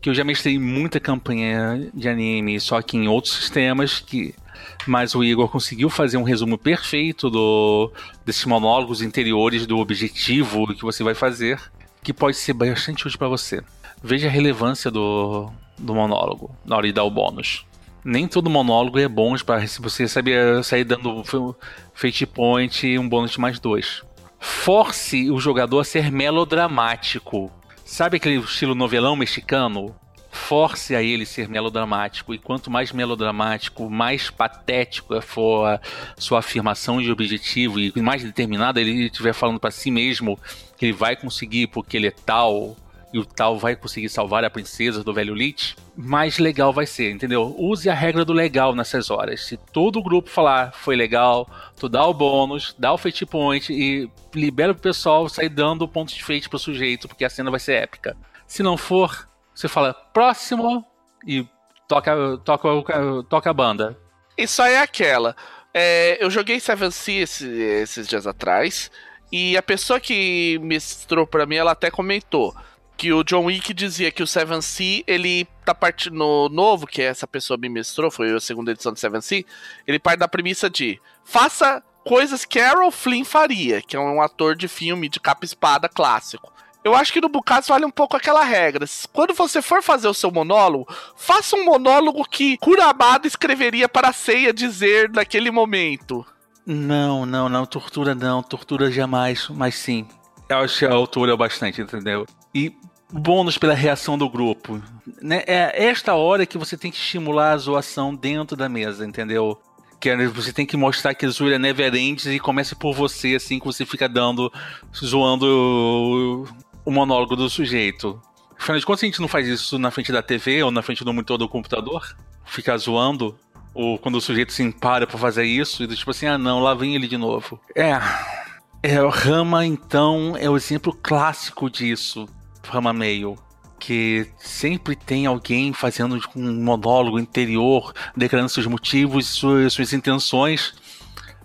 que eu já mestrei muita campanha de anime, só que em outros sistemas que mas o Igor conseguiu fazer um resumo perfeito do desses monólogos interiores do objetivo que você vai fazer, que pode ser bastante útil para você. Veja a relevância do, do monólogo na hora de dar o bônus nem todo monólogo é bom para você saber sair dando fate point e um bônus de mais dois. force o jogador a ser melodramático. Sabe aquele estilo novelão mexicano? Force a ele ser melodramático. E quanto mais melodramático, mais patético for a sua afirmação de objetivo e mais determinado ele estiver falando para si mesmo que ele vai conseguir porque ele é tal e o tal vai conseguir salvar a princesa do velho Lich, mais legal vai ser, entendeu? Use a regra do legal nessas horas. Se todo o grupo falar foi legal, tu dá o bônus, dá o fate point e libera o pessoal sair dando pontos de fate pro sujeito, porque a cena vai ser épica. Se não for, você fala próximo e toca, toca, toca a banda. Isso aí é aquela. É, eu joguei Seven Sea esses, dias atrás. E a pessoa que mestrou para mim, ela até comentou que o John Wick dizia que o Seven Sea, ele tá partindo no novo, que essa pessoa me mestrou, foi a segunda edição do Seven Sea, ele parte da premissa de faça coisas que Errol Flynn faria, que é um ator de filme de capa espada clássico. Eu acho que no Bukatsu vale um pouco aquela regra. Quando você for fazer o seu monólogo, faça um monólogo que Kurabada escreveria para a ceia dizer naquele momento. Não, não, não, tortura não, tortura jamais, mas sim. Eu acho que a altura é bastante, entendeu? E bônus pela reação do grupo. Né? É esta hora que você tem que estimular a zoação dentro da mesa, entendeu? Que é, você tem que mostrar que a zoeira é never ends e começa por você, assim, que você fica dando, zoando o, o monólogo do sujeito. Afinal de contas, a gente não faz isso na frente da TV ou na frente do monitor do computador? Ficar zoando? Ou quando o sujeito se para pra fazer isso, e tipo assim, ah não, lá vem ele de novo. É. É, o Rama, então, é o exemplo clássico disso Rama Mail, que sempre tem alguém fazendo um monólogo interior, declarando seus motivos, suas, suas intenções,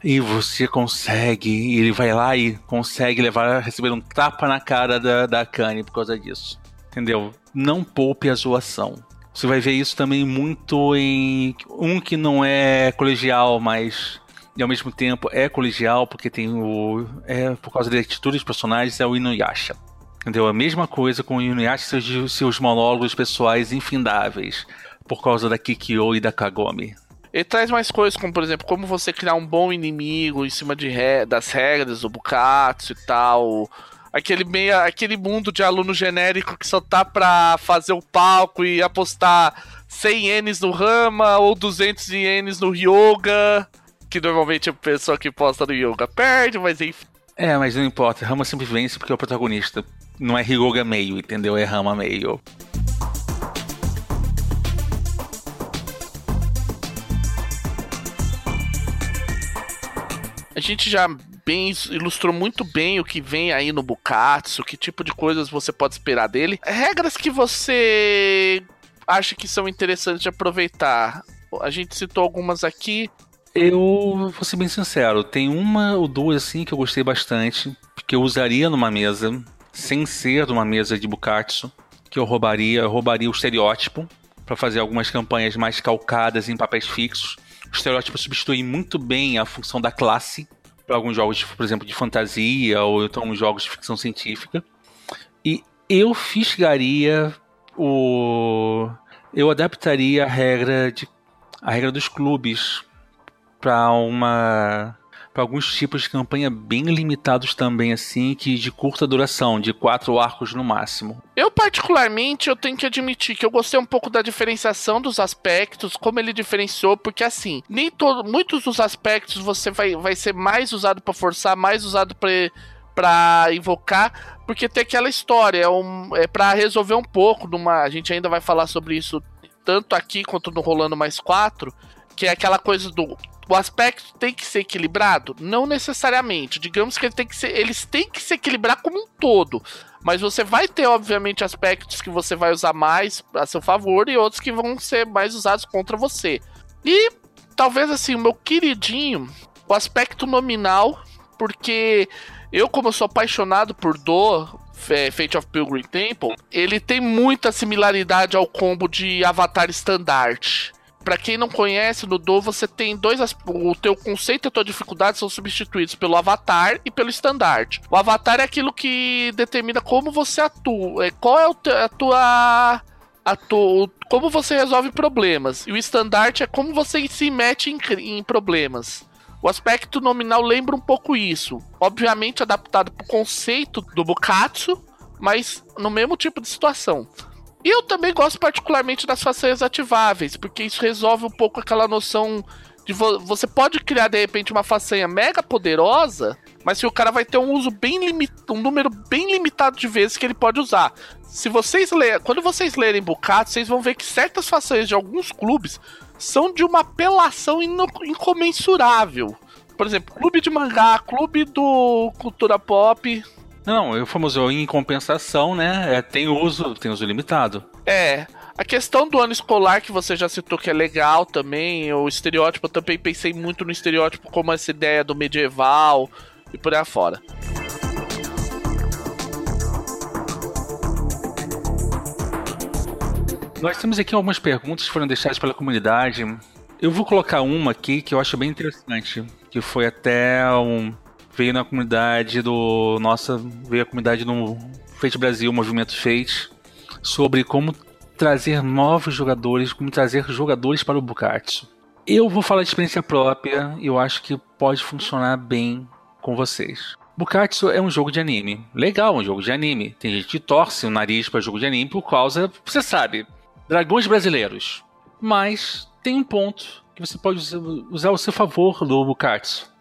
e você consegue, ele vai lá e consegue levar receber um tapa na cara da, da Kanye por causa disso. Entendeu? Não poupe a zoação. Você vai ver isso também muito em um que não é colegial, mas e ao mesmo tempo é colegial porque tem o é por causa da atitude dos personagens é o Inuyasha. Entendeu? A mesma coisa com Inuyasha e seus, seus monólogos pessoais infindáveis, por causa da Kikyo e da Kagome. Ele traz mais coisas, como por exemplo, como você criar um bom inimigo em cima de re... das regras do Bukatsu e tal. Aquele, meio, aquele mundo de aluno genérico que só tá pra fazer o palco e apostar 100 ienes no Rama ou 200 ienes no Ryoga. Que normalmente a pessoa que posta no Yoga perde, mas enfim. É, mas não importa. Rama sempre vence porque é o protagonista não é Ryuga meio, entendeu? É Rama meio. A gente já bem ilustrou muito bem o que vem aí no Bukatsu, que tipo de coisas você pode esperar dele. Regras que você acha que são interessantes de aproveitar. A gente citou algumas aqui. Eu vou ser bem sincero, tem uma ou duas assim que eu gostei bastante, que eu usaria numa mesa sem ser uma mesa de Bukatsu, que eu roubaria, eu roubaria o estereótipo para fazer algumas campanhas mais calcadas em papéis fixos. O estereótipo substitui muito bem a função da classe para alguns jogos, por exemplo, de fantasia ou então jogos de ficção científica. E eu fisgaria o eu adaptaria a regra de a regra dos clubes para uma para alguns tipos de campanha bem limitados também, assim, que de curta duração, de quatro arcos no máximo. Eu, particularmente, eu tenho que admitir que eu gostei um pouco da diferenciação dos aspectos, como ele diferenciou, porque assim, nem todo, muitos dos aspectos você vai, vai ser mais usado para forçar, mais usado para para invocar, porque tem aquela história, é, um, é para resolver um pouco numa, a gente ainda vai falar sobre isso tanto aqui quanto no rolando mais quatro, que é aquela coisa do o aspecto tem que ser equilibrado? Não necessariamente. Digamos que ele tem que ser, eles têm que se equilibrar como um todo. Mas você vai ter, obviamente, aspectos que você vai usar mais a seu favor e outros que vão ser mais usados contra você. E talvez assim, o meu queridinho, o aspecto nominal, porque eu, como sou apaixonado por Do, Fate of Pilgrim Temple, ele tem muita similaridade ao combo de Avatar Standard para quem não conhece, no Do você tem dois. O teu conceito e a tua dificuldade são substituídos pelo avatar e pelo estandarte. O avatar é aquilo que determina como você atua. É, qual é a tua. A como você resolve problemas. E o estandarte é como você se mete em, em problemas. O aspecto nominal lembra um pouco isso. Obviamente adaptado pro conceito do Bukatsu, mas no mesmo tipo de situação. E eu também gosto particularmente das façanhas ativáveis, porque isso resolve um pouco aquela noção de vo você pode criar de repente uma façanha mega poderosa, mas se o cara vai ter um uso bem limitado, um número bem limitado de vezes que ele pode usar. Se vocês lerem, quando vocês lerem Bukatsu, vocês vão ver que certas façanhas de alguns clubes são de uma apelação incomensurável. Por exemplo, clube de mangá, clube do cultura pop. Não, o famoso em compensação, né? É, tem uso, tem uso limitado. É. A questão do ano escolar que você já citou que é legal também, o estereótipo, eu também pensei muito no estereótipo como essa ideia do medieval e por aí afora. Nós temos aqui algumas perguntas que foram deixadas pela comunidade. Eu vou colocar uma aqui que eu acho bem interessante, que foi até um veio na comunidade do nossa veio a comunidade no Fate Brasil, Movimento Fate, sobre como trazer novos jogadores, como trazer jogadores para o Bukatsu. Eu vou falar de experiência própria e eu acho que pode funcionar bem com vocês. Bukatsu é um jogo de anime. Legal, um jogo de anime. Tem gente que torce o nariz para jogo de anime por causa, você sabe, dragões brasileiros. Mas tem um ponto que você pode usar ao seu favor do Bukatsu.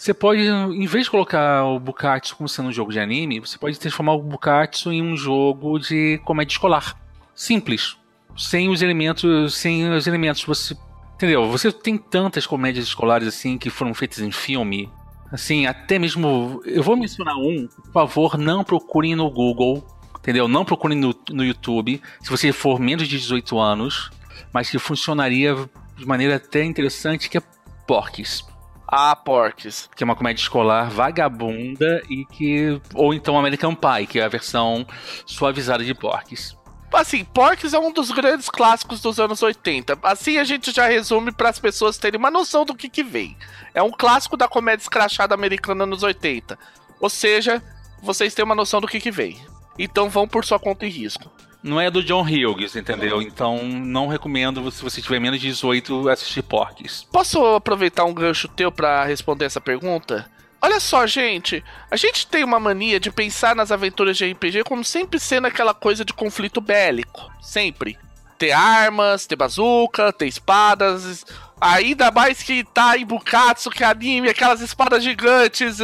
Você pode, em vez de colocar o Bukatsu como sendo um jogo de anime, você pode transformar o Bukatsu em um jogo de comédia escolar. Simples. Sem os elementos. Sem os elementos. Você. Entendeu? Você tem tantas comédias escolares assim que foram feitas em filme. Assim, até mesmo. Eu vou mencionar um. Por favor, não procurem no Google. Entendeu? Não procurem no, no YouTube. Se você for menos de 18 anos. Mas que funcionaria de maneira até interessante, que é Porques. Ah, Porques. Que é uma comédia escolar vagabunda e que. Ou então American Pie, que é a versão suavizada de Porques. Assim, Porques é um dos grandes clássicos dos anos 80. Assim a gente já resume para as pessoas terem uma noção do que, que vem. É um clássico da comédia escrachada americana nos 80. Ou seja, vocês têm uma noção do que, que vem. Então vão por sua conta e risco. Não é do John Hughes, entendeu? Então não recomendo, se você tiver menos de 18, assistir Porques. Posso aproveitar um gancho teu para responder essa pergunta? Olha só, gente, a gente tem uma mania de pensar nas aventuras de RPG como sempre sendo aquela coisa de conflito bélico. Sempre. Ter armas, ter bazuca, ter espadas. Ainda mais que tá em Bukatsu, que é anime, aquelas espadas gigantes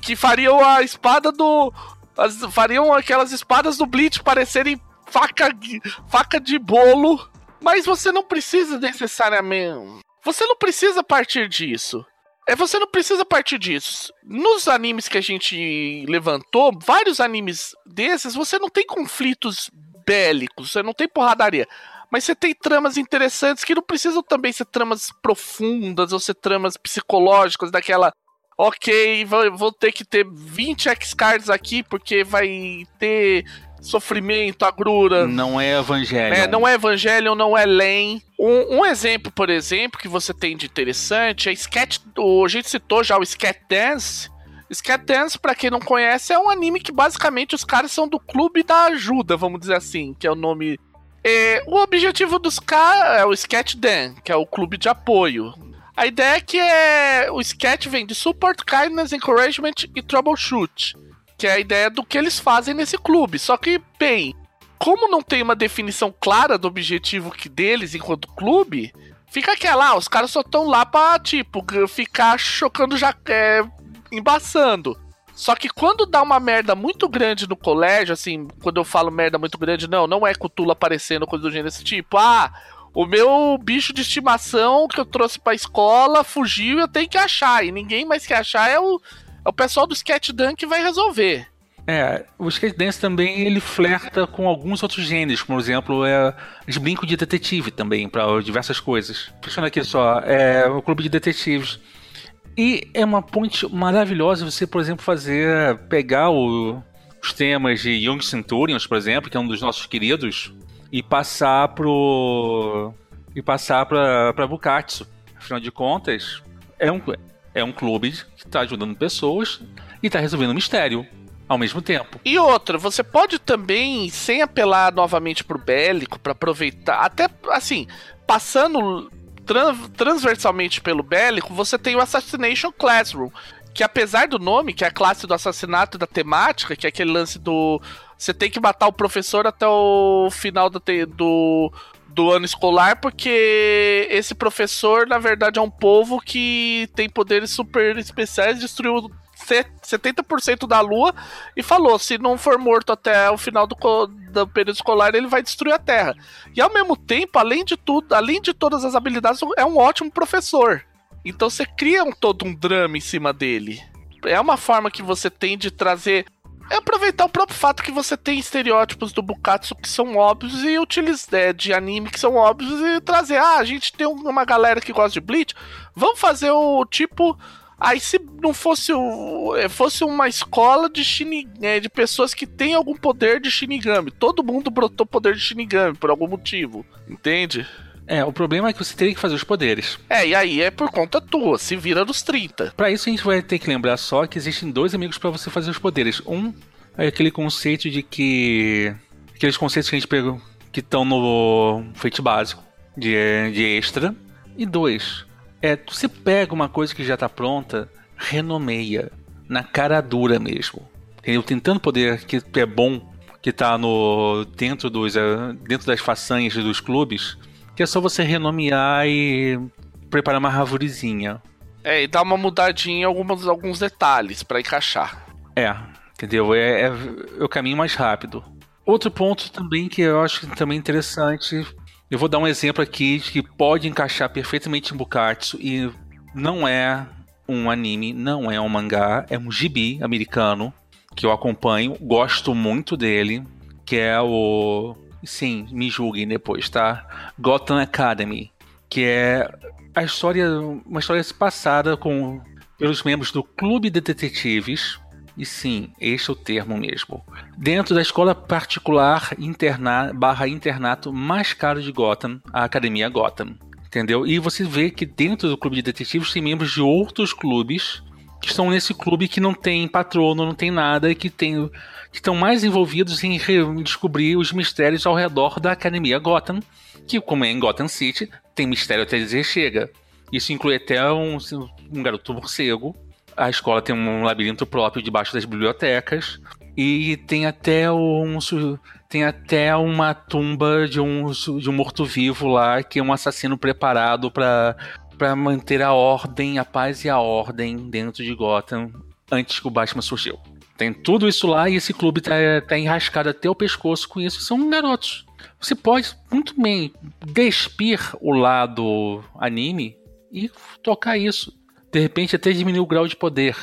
que fariam a espada do. As, fariam aquelas espadas do Bleach parecerem faca, faca de bolo. Mas você não precisa necessariamente. Você não precisa partir disso. É, você não precisa partir disso. Nos animes que a gente levantou, vários animes desses, você não tem conflitos bélicos, você não tem porradaria. Mas você tem tramas interessantes que não precisam também ser tramas profundas ou ser tramas psicológicas, daquela. Ok, vou ter que ter 20 X-Cards aqui porque vai ter sofrimento, agrura. Não é Evangelho. É, não é Evangelho, não é Len. Um, um, exemplo, por exemplo, que você tem de interessante é Sketch. A gente citou já o Sketch Dance. Sketch Dance, pra quem não conhece, é um anime que basicamente os caras são do Clube da Ajuda, vamos dizer assim, que é o nome. É, o objetivo dos caras é o Sketch Dan, que é o clube de apoio. A ideia é que é, o sketch vem de Support, Kindness, Encouragement e Troubleshoot que é a ideia do que eles fazem nesse clube. Só que, bem, como não tem uma definição clara do objetivo que deles enquanto clube, fica aquela, ah, os caras só estão lá pra, tipo, ficar chocando já, é, embaçando. Só que quando dá uma merda muito grande no colégio, assim, quando eu falo merda muito grande, não, não é Cutula aparecendo, coisa do gênero desse tipo, ah, o meu bicho de estimação que eu trouxe pra escola fugiu eu tenho que achar, e ninguém mais quer achar é o o pessoal do Sketch que vai resolver. É, o Sketch Dance também ele flerta com alguns outros gêneros, por exemplo, é, eles brincam de detetive também, para diversas coisas. Fechando aqui só, é o clube de detetives. E é uma ponte maravilhosa você, por exemplo, fazer, pegar o, os temas de Young Centurions, por exemplo, que é um dos nossos queridos, e passar pro. e passar pra Bukatsu. Afinal de contas, é um, é um clube que está ajudando pessoas e está resolvendo um mistério ao mesmo tempo. E outra, você pode também, sem apelar novamente pro bélico, para aproveitar, até assim, passando tran- transversalmente pelo bélico, você tem o Assassination Classroom. Que apesar do nome, que é a classe do assassinato e da temática, que é aquele lance do. Você tem que matar o professor até o final do, do, do ano escolar, porque esse professor, na verdade, é um povo que tem poderes super especiais, destruiu se- 70% da lua e falou: se não for morto até o final do, do período escolar, ele vai destruir a Terra. E ao mesmo tempo, além de tudo, além de todas as habilidades, é um ótimo professor. Então você cria um, todo um drama em cima dele. É uma forma que você tem de trazer. É aproveitar o próprio fato que você tem estereótipos do Bukatsu que são óbvios e utilizar é, de anime que são óbvios e trazer. Ah, a gente tem uma galera que gosta de Bleach. Vamos fazer o tipo. Aí se não fosse o, é, fosse uma escola de shini, é, de pessoas que têm algum poder de Shinigami. Todo mundo brotou poder de Shinigami por algum motivo, entende? É, o problema é que você teria que fazer os poderes. É, e aí é por conta tua, se vira nos 30. Pra isso a gente vai ter que lembrar só que existem dois amigos pra você fazer os poderes. Um é aquele conceito de que aqueles conceitos que a gente pegou que estão no feito básico de, de extra. E dois, é você pega uma coisa que já tá pronta, renomeia na cara dura mesmo. Entendeu? Tentando poder que é bom que tá no dentro dos eh, dentro das façanhas dos clubes, que é só você renomear e preparar uma arvorezinha. É, e dá uma mudadinha em algumas, alguns detalhes pra encaixar. É, entendeu? É, é, é o caminho mais rápido. Outro ponto também que eu acho também interessante, eu vou dar um exemplo aqui de que pode encaixar perfeitamente em Bukatsu e não é um anime, não é um mangá, é um gibi americano que eu acompanho, gosto muito dele, que é o sim, me julguem depois, tá? Gotham Academy, que é a história, uma história passada com pelos membros do Clube de Detetives. E sim, este é o termo mesmo. Dentro da escola particular interna, barra internato mais caro de Gotham, a Academia Gotham. Entendeu? E você vê que dentro do clube de detetives tem membros de outros clubes que estão nesse clube que não tem patrono, não tem nada, e que, tem, que estão mais envolvidos em, descobrir os mistérios ao redor da Academia Gotham, que, como é em Gotham City, tem mistério até dizer chega. Isso inclui até um, um garoto morcego. A escola tem um labirinto próprio debaixo das bibliotecas. E tem até um. Tem até uma tumba de um, de um morto-vivo lá, que é um assassino preparado para para manter a ordem, a paz e a ordem dentro de Gotham antes que o Batman surgiu. Tem tudo isso lá e esse clube tá, tá enrascado até o pescoço com isso. São garotos. Você pode muito bem despir o lado anime e tocar isso. De repente até diminuir o grau de poder.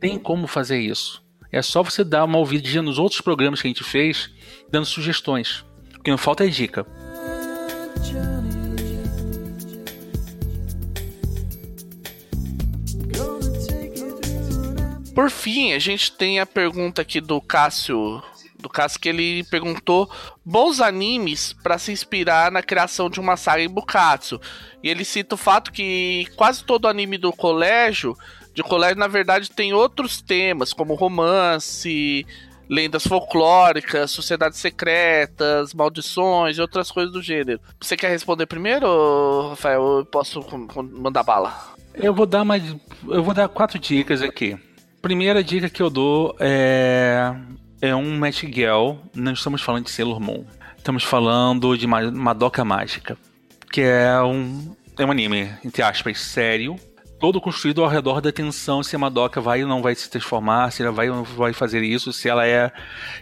Tem como fazer isso. É só você dar uma ouvidinha nos outros programas que a gente fez, dando sugestões. O que não falta é dica. Por fim, a gente tem a pergunta aqui do Cássio. Do Cássio que ele perguntou bons animes para se inspirar na criação de uma saga em Bukatsu. E ele cita o fato que quase todo anime do colégio, de colégio, na verdade, tem outros temas, como romance, lendas folclóricas, sociedades secretas, maldições e outras coisas do gênero. Você quer responder primeiro, Rafael? Eu posso mandar bala? Eu vou dar mais. Eu vou dar quatro dicas aqui. Primeira dica que eu dou é. É um Match Girl. Não estamos falando de Sailor Moon. Estamos falando de Ma- Madoka Mágica. Que é um. É um anime, entre aspas, sério. Todo construído ao redor da tensão se a Madoka vai ou não vai se transformar, se ela vai ou não vai fazer isso, se ela é.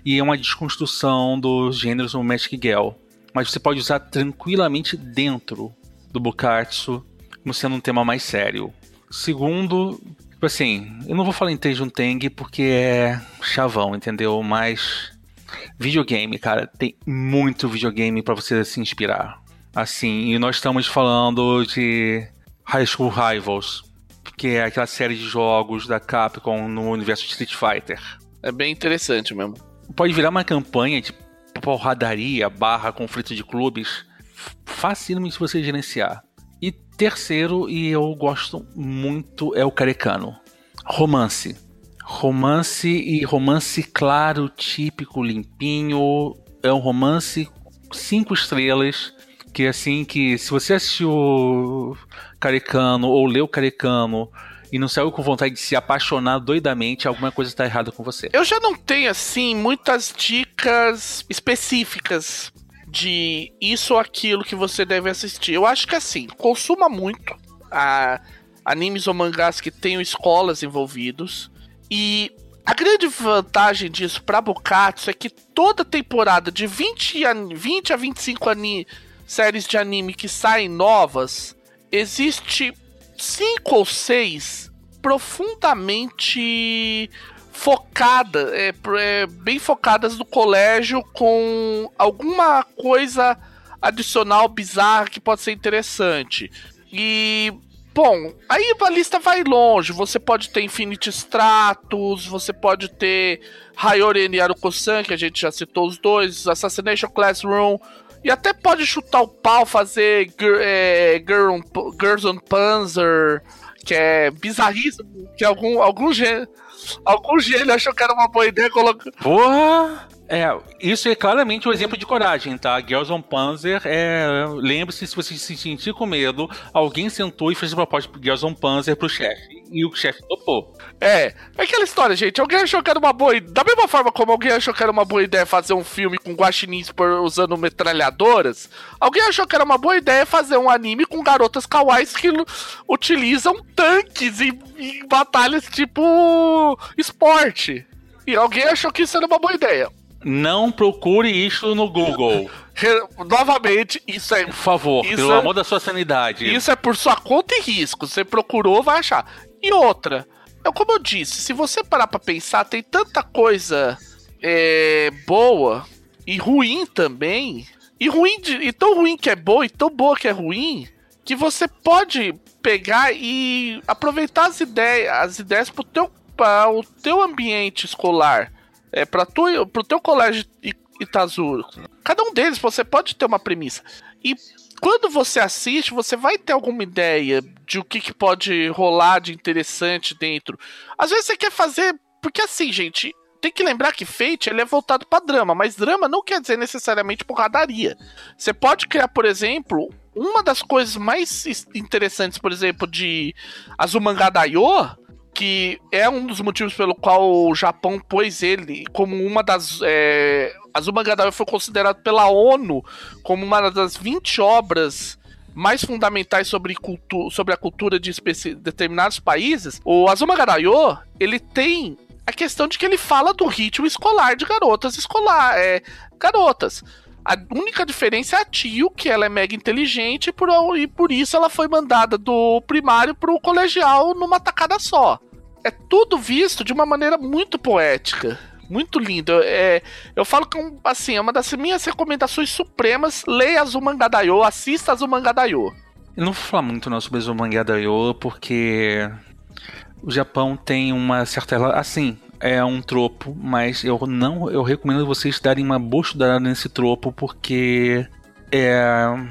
E é uma desconstrução dos gêneros no Magic Girl. Mas você pode usar tranquilamente dentro do Bukatsu como sendo um tema mais sério. Segundo, tipo assim, eu não vou falar em Teijun Teng porque é chavão, entendeu? Mas videogame, cara, tem muito videogame pra você se inspirar. Assim, e nós estamos falando de High School Rivals, que é aquela série de jogos da Capcom no universo de Street Fighter. É bem interessante mesmo. Pode virar uma campanha de porradaria barra conflito de clubes facilmente se você gerenciar. E terceiro, e eu gosto muito, é o Carecano. Romance. Romance e romance claro, típico, limpinho. É um romance cinco estrelas. Que assim, que se você assistiu Carecano ou leu Carecano e não saiu com vontade de se apaixonar doidamente, alguma coisa está errada com você. Eu já não tenho, assim, muitas dicas específicas de isso ou aquilo que você deve assistir. Eu acho que, assim, consuma muito a animes ou mangás que tenham escolas envolvidos. E a grande vantagem disso para Bukatsu é que toda temporada de 20 a, 20 a 25 ani séries de anime que saem novas, existe cinco ou seis profundamente focada, é, é, bem focadas no colégio com alguma coisa adicional bizarra que pode ser interessante. E bom, aí a lista vai longe. Você pode ter Infinity Stratos, você pode ter Hayori e Aruko-san, que a gente já citou os dois, Assassination Classroom, e até pode chutar o pau, fazer é, Girl Girls on Panzer, que é bizarríssimo, que algum, algum gênio. Algum gênio achou que era uma boa ideia colocar. Porra! É, isso é claramente um exemplo de coragem, tá? Girls on Panzer é. Lembre-se, se você se sentir com medo, alguém sentou e fez uma proposta pro Girls on Panzer pro chefe. E o chefe topou. É, é aquela história, gente. Alguém achou que era uma boa ideia. Da mesma forma como alguém achou que era uma boa ideia fazer um filme com guaxinins usando metralhadoras, alguém achou que era uma boa ideia fazer um anime com garotas kawais que utilizam tanques em, em batalhas tipo esporte. E alguém achou que isso era uma boa ideia. Não procure isso no Google. <laughs> Novamente, isso é. Por favor, pelo é, amor da sua sanidade. Isso é por sua conta e risco. Você procurou, vai achar. E outra, é como eu disse, se você parar pra pensar, tem tanta coisa é, boa e ruim também. E ruim de, e tão ruim que é boa e tão boa que é ruim, que você pode pegar e aproveitar as ideias, as ideias pro teu, para o teu ambiente escolar é, para tu, pro teu colégio Itazuru, cada um deles você pode ter uma premissa. E quando você assiste, você vai ter alguma ideia de o que, que pode rolar de interessante dentro. Às vezes você quer fazer. Porque assim, gente, tem que lembrar que Fate ele é voltado para drama, mas drama não quer dizer necessariamente porradaria. Você pode criar, por exemplo, uma das coisas mais interessantes, por exemplo, de Azumanga Daioh que é um dos motivos pelo qual o Japão pôs ele como uma das. É, Azuma Gadawa foi considerado pela ONU como uma das 20 obras mais fundamentais sobre, cultu sobre a cultura de determinados países. O Azuma Gadayo, ele tem a questão de que ele fala do ritmo escolar de garotas escolar, é, garotas. A única diferença é a Tio, que ela é mega inteligente por, e por isso ela foi mandada do primário pro colegial numa tacada só é tudo visto de uma maneira muito poética. Muito lindo. É, eu falo que assim, é uma das minhas recomendações supremas. Leia Azumangadayo, assista Azumangadayo. Eu não vou falar muito não sobre Azumangadayo, porque o Japão tem uma certa. Assim, é um tropo, mas eu não. Eu recomendo vocês darem uma boa estudada nesse tropo, porque é,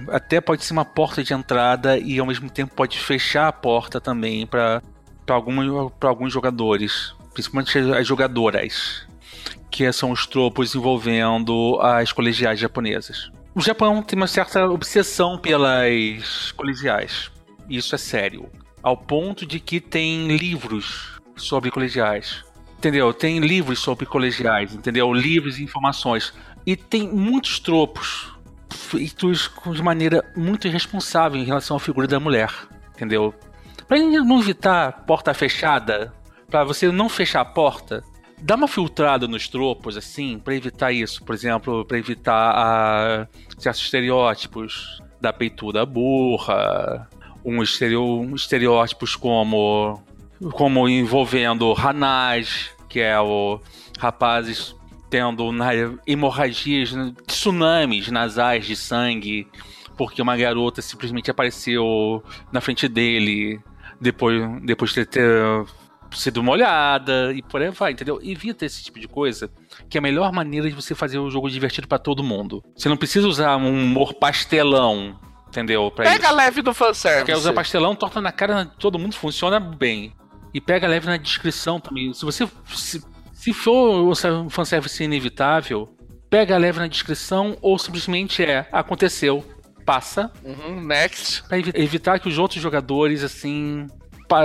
até pode ser uma porta de entrada e ao mesmo tempo pode fechar a porta também para para alguns jogadores, principalmente as jogadoras, que são os tropos envolvendo as colegiais japonesas. O Japão tem uma certa obsessão pelas colegiais. Isso é sério. Ao ponto de que tem livros sobre colegiais. Entendeu? Tem livros sobre colegiais, entendeu? Livros e informações. E tem muitos tropos feitos de maneira muito irresponsável em relação à figura da mulher. Entendeu? Pra não evitar porta fechada, para você não fechar a porta, dá uma filtrada nos tropos, assim, para evitar isso. Por exemplo, para evitar a, certos estereótipos da peituda burra, um estereo, estereótipos como, como envolvendo Hanaj, que é o rapazes tendo hemorragias, tsunamis nasais de sangue, porque uma garota simplesmente apareceu na frente dele depois, depois de ter sido molhada e por aí vai, entendeu? Evita esse tipo de coisa, que é a melhor maneira de você fazer o jogo divertido para todo mundo. Você não precisa usar um humor pastelão, entendeu? Pra pega isso. leve do fanservice. Quer usar pastelão, torta na cara de todo mundo, funciona bem. E pega leve na descrição também. Se você. Se, se for o fanservice inevitável, pega leve na descrição ou simplesmente é aconteceu. Passa. Uhum, next. Pra evi- evitar que os outros jogadores, assim,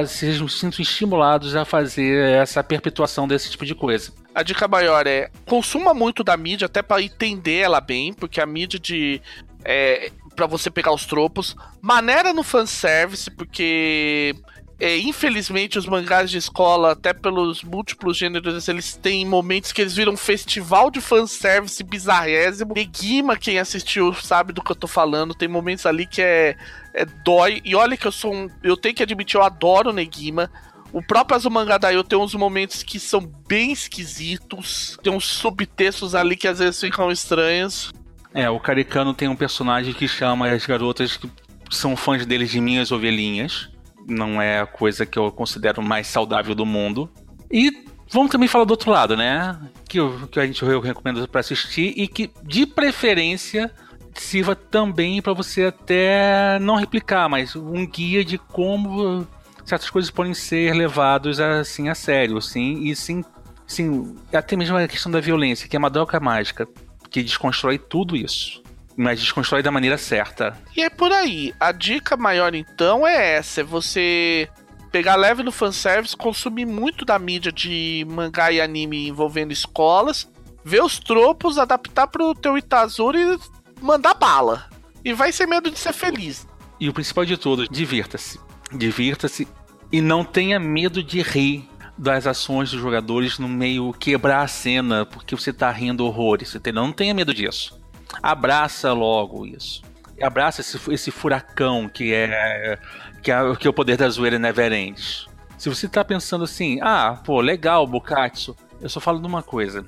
sejam sintam estimulados a fazer essa perpetuação desse tipo de coisa. A dica maior é consuma muito da mídia até pra entender ela bem, porque a mídia de é, para você pegar os tropos, maneira no fanservice, porque é, infelizmente os mangás de escola, até pelos múltiplos gêneros, eles têm momentos que eles viram um festival de fanservice bizarrésimo. Negima, quem assistiu sabe do que eu tô falando, tem momentos ali que é, é dói. E olha que eu sou um, eu tenho que admitir, eu adoro Negima. O próprio Azumangadaioh tem uns momentos que são bem esquisitos. Tem uns subtextos ali que às vezes ficam estranhos. É, o Caricano tem um personagem que chama as garotas que são fãs dele de minhas ovelhinhas. Não é a coisa que eu considero mais saudável do mundo. E vamos também falar do outro lado, né? Que, eu- que a gente eu recomendo para assistir e que, de preferência, sirva também para você até não replicar, mas um guia de como certas coisas podem ser levadas assim a sério, sim, e sim, sim, até mesmo a questão da violência, que é Madoka Mágica, que desconstrói tudo isso, mas desconstrói da maneira certa. E é por aí. A dica maior então é essa: é você pegar leve no fanservice, consumir muito da mídia de mangá e anime envolvendo escolas, ver os tropos, adaptar pro teu Itazura e mandar bala. E vai ser medo de ser feliz. E o principal de tudo, divirta-se. Divirta-se e não tenha medo de rir das ações dos jogadores no meio quebrar a cena porque você tá rindo horrores, entendeu? Não tenha medo disso. Abraça logo isso. Abraça esse, esse furacão que é, que é que é o poder da zoeira never ends. Se você tá pensando assim, ah, pô, legal, Bukatsu, eu só falo de uma coisa.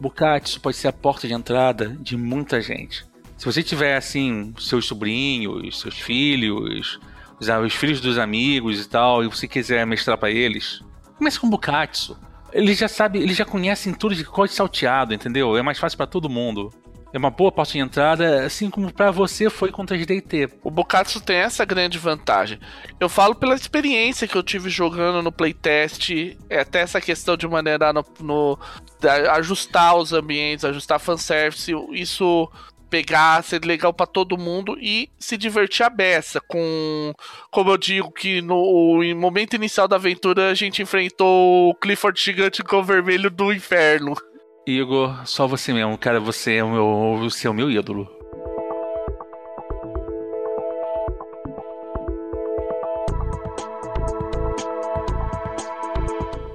Bukatsu pode ser a porta de entrada de muita gente. Se você tiver, assim, seus sobrinhos, seus filhos, os, os filhos dos amigos e tal, e você quiser mestrar pra eles, comece com Bukatsu. Eles já sabem, eles já conhecem tudo de código salteado, entendeu? É mais fácil pra todo mundo. É uma boa porta de entrada, assim como pra você foi com 3DT. O Bukatsu tem essa grande vantagem. Eu falo pela experiência que eu tive jogando no playtest, é até essa questão de maneirar no, no ajustar os ambientes, ajustar fanservice, isso pegar, ser legal pra todo mundo e se divertir a beça com, como eu digo que no em momento inicial da aventura a gente enfrentou o Clifford gigante com o vermelho do inferno. Igor, só você mesmo, cara, você é o meu, você é o meu ídolo.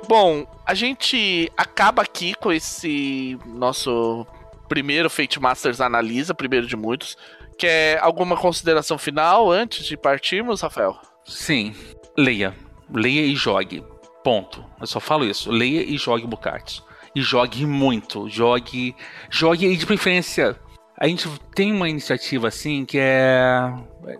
Bom, a gente acaba aqui com esse nosso primeiro Fate Masters Analisa, primeiro de muitos. Quer alguma consideração final antes de partirmos, Rafael? Sim, leia. Leia e jogue. Ponto. Eu só falo isso. Leia e jogue Bukatsu. E jogue muito. Jogue. Jogue e de preferência. A gente tem uma iniciativa assim que é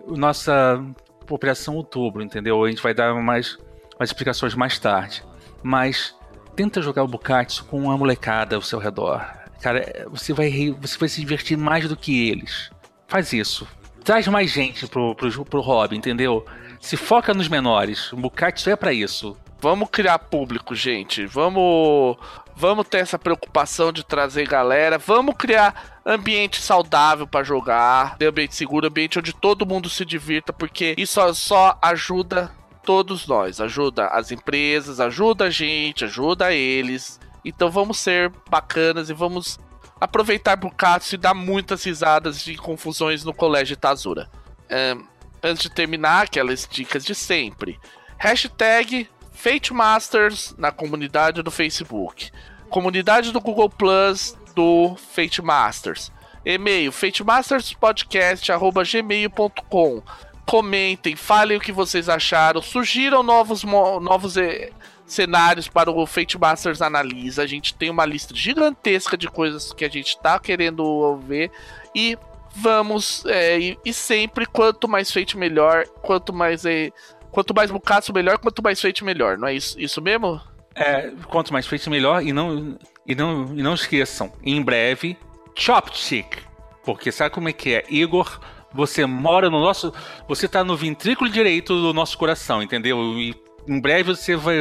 nossa Operação Outubro, entendeu? A gente vai dar mais, mais explicações mais tarde. Mas tenta jogar o Bukatsu com uma molecada ao seu redor. Cara, você vai rir, você vai se divertir mais do que eles. Faz isso. Traz mais gente pro, pro, pro hobby, entendeu? Se foca nos menores. O Bukatsu é pra isso. Vamos criar público, gente. Vamos, vamos ter essa preocupação de trazer galera. Vamos criar ambiente saudável pra jogar, ambiente seguro, ambiente onde todo mundo se divirta, porque isso só ajuda todos nós, ajuda as empresas, ajuda a gente, ajuda eles. Então vamos ser bacanas e vamos aproveitar Bukatsu e dar muitas risadas de confusões no colégio Tazura. Ahn, antes de terminar, aquelas dicas de sempre. Hashtag Fate Masters na comunidade do Facebook. Comunidade do Google Plus do Fate Masters. E-mail fatemasterspodcast.gmail.com Comentem, falem o que vocês acharam, sugiram novos, novos eh, cenários para o Fate Masters Analisa. A gente tem uma lista gigantesca de coisas que a gente tá querendo ver. E vamos. é, e, e sempre, quanto mais Fate melhor, quanto mais. eh, quanto mais Bukatsu melhor, quanto mais Fate melhor, não é isso, isso mesmo? É, quanto mais feito, melhor. E não, e não, e não esqueçam, em breve, Chopstick. Porque sabe como é que é? Igor, você mora no nosso. Você tá no ventrículo direito do nosso coração, entendeu? E em breve você vai.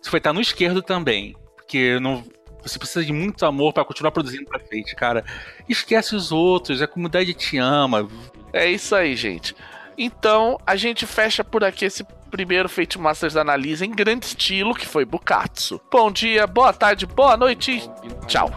Você vai estar no esquerdo também. Porque não, Você precisa de muito amor para continuar produzindo pra Fate, cara. Esquece os outros, a comunidade te ama. É isso aí, gente. Então, a gente fecha por aqui esse primeiro Fate Masters Analisa em grande estilo, que foi Bukatsu. Bom dia, boa tarde, boa noite. Tchau.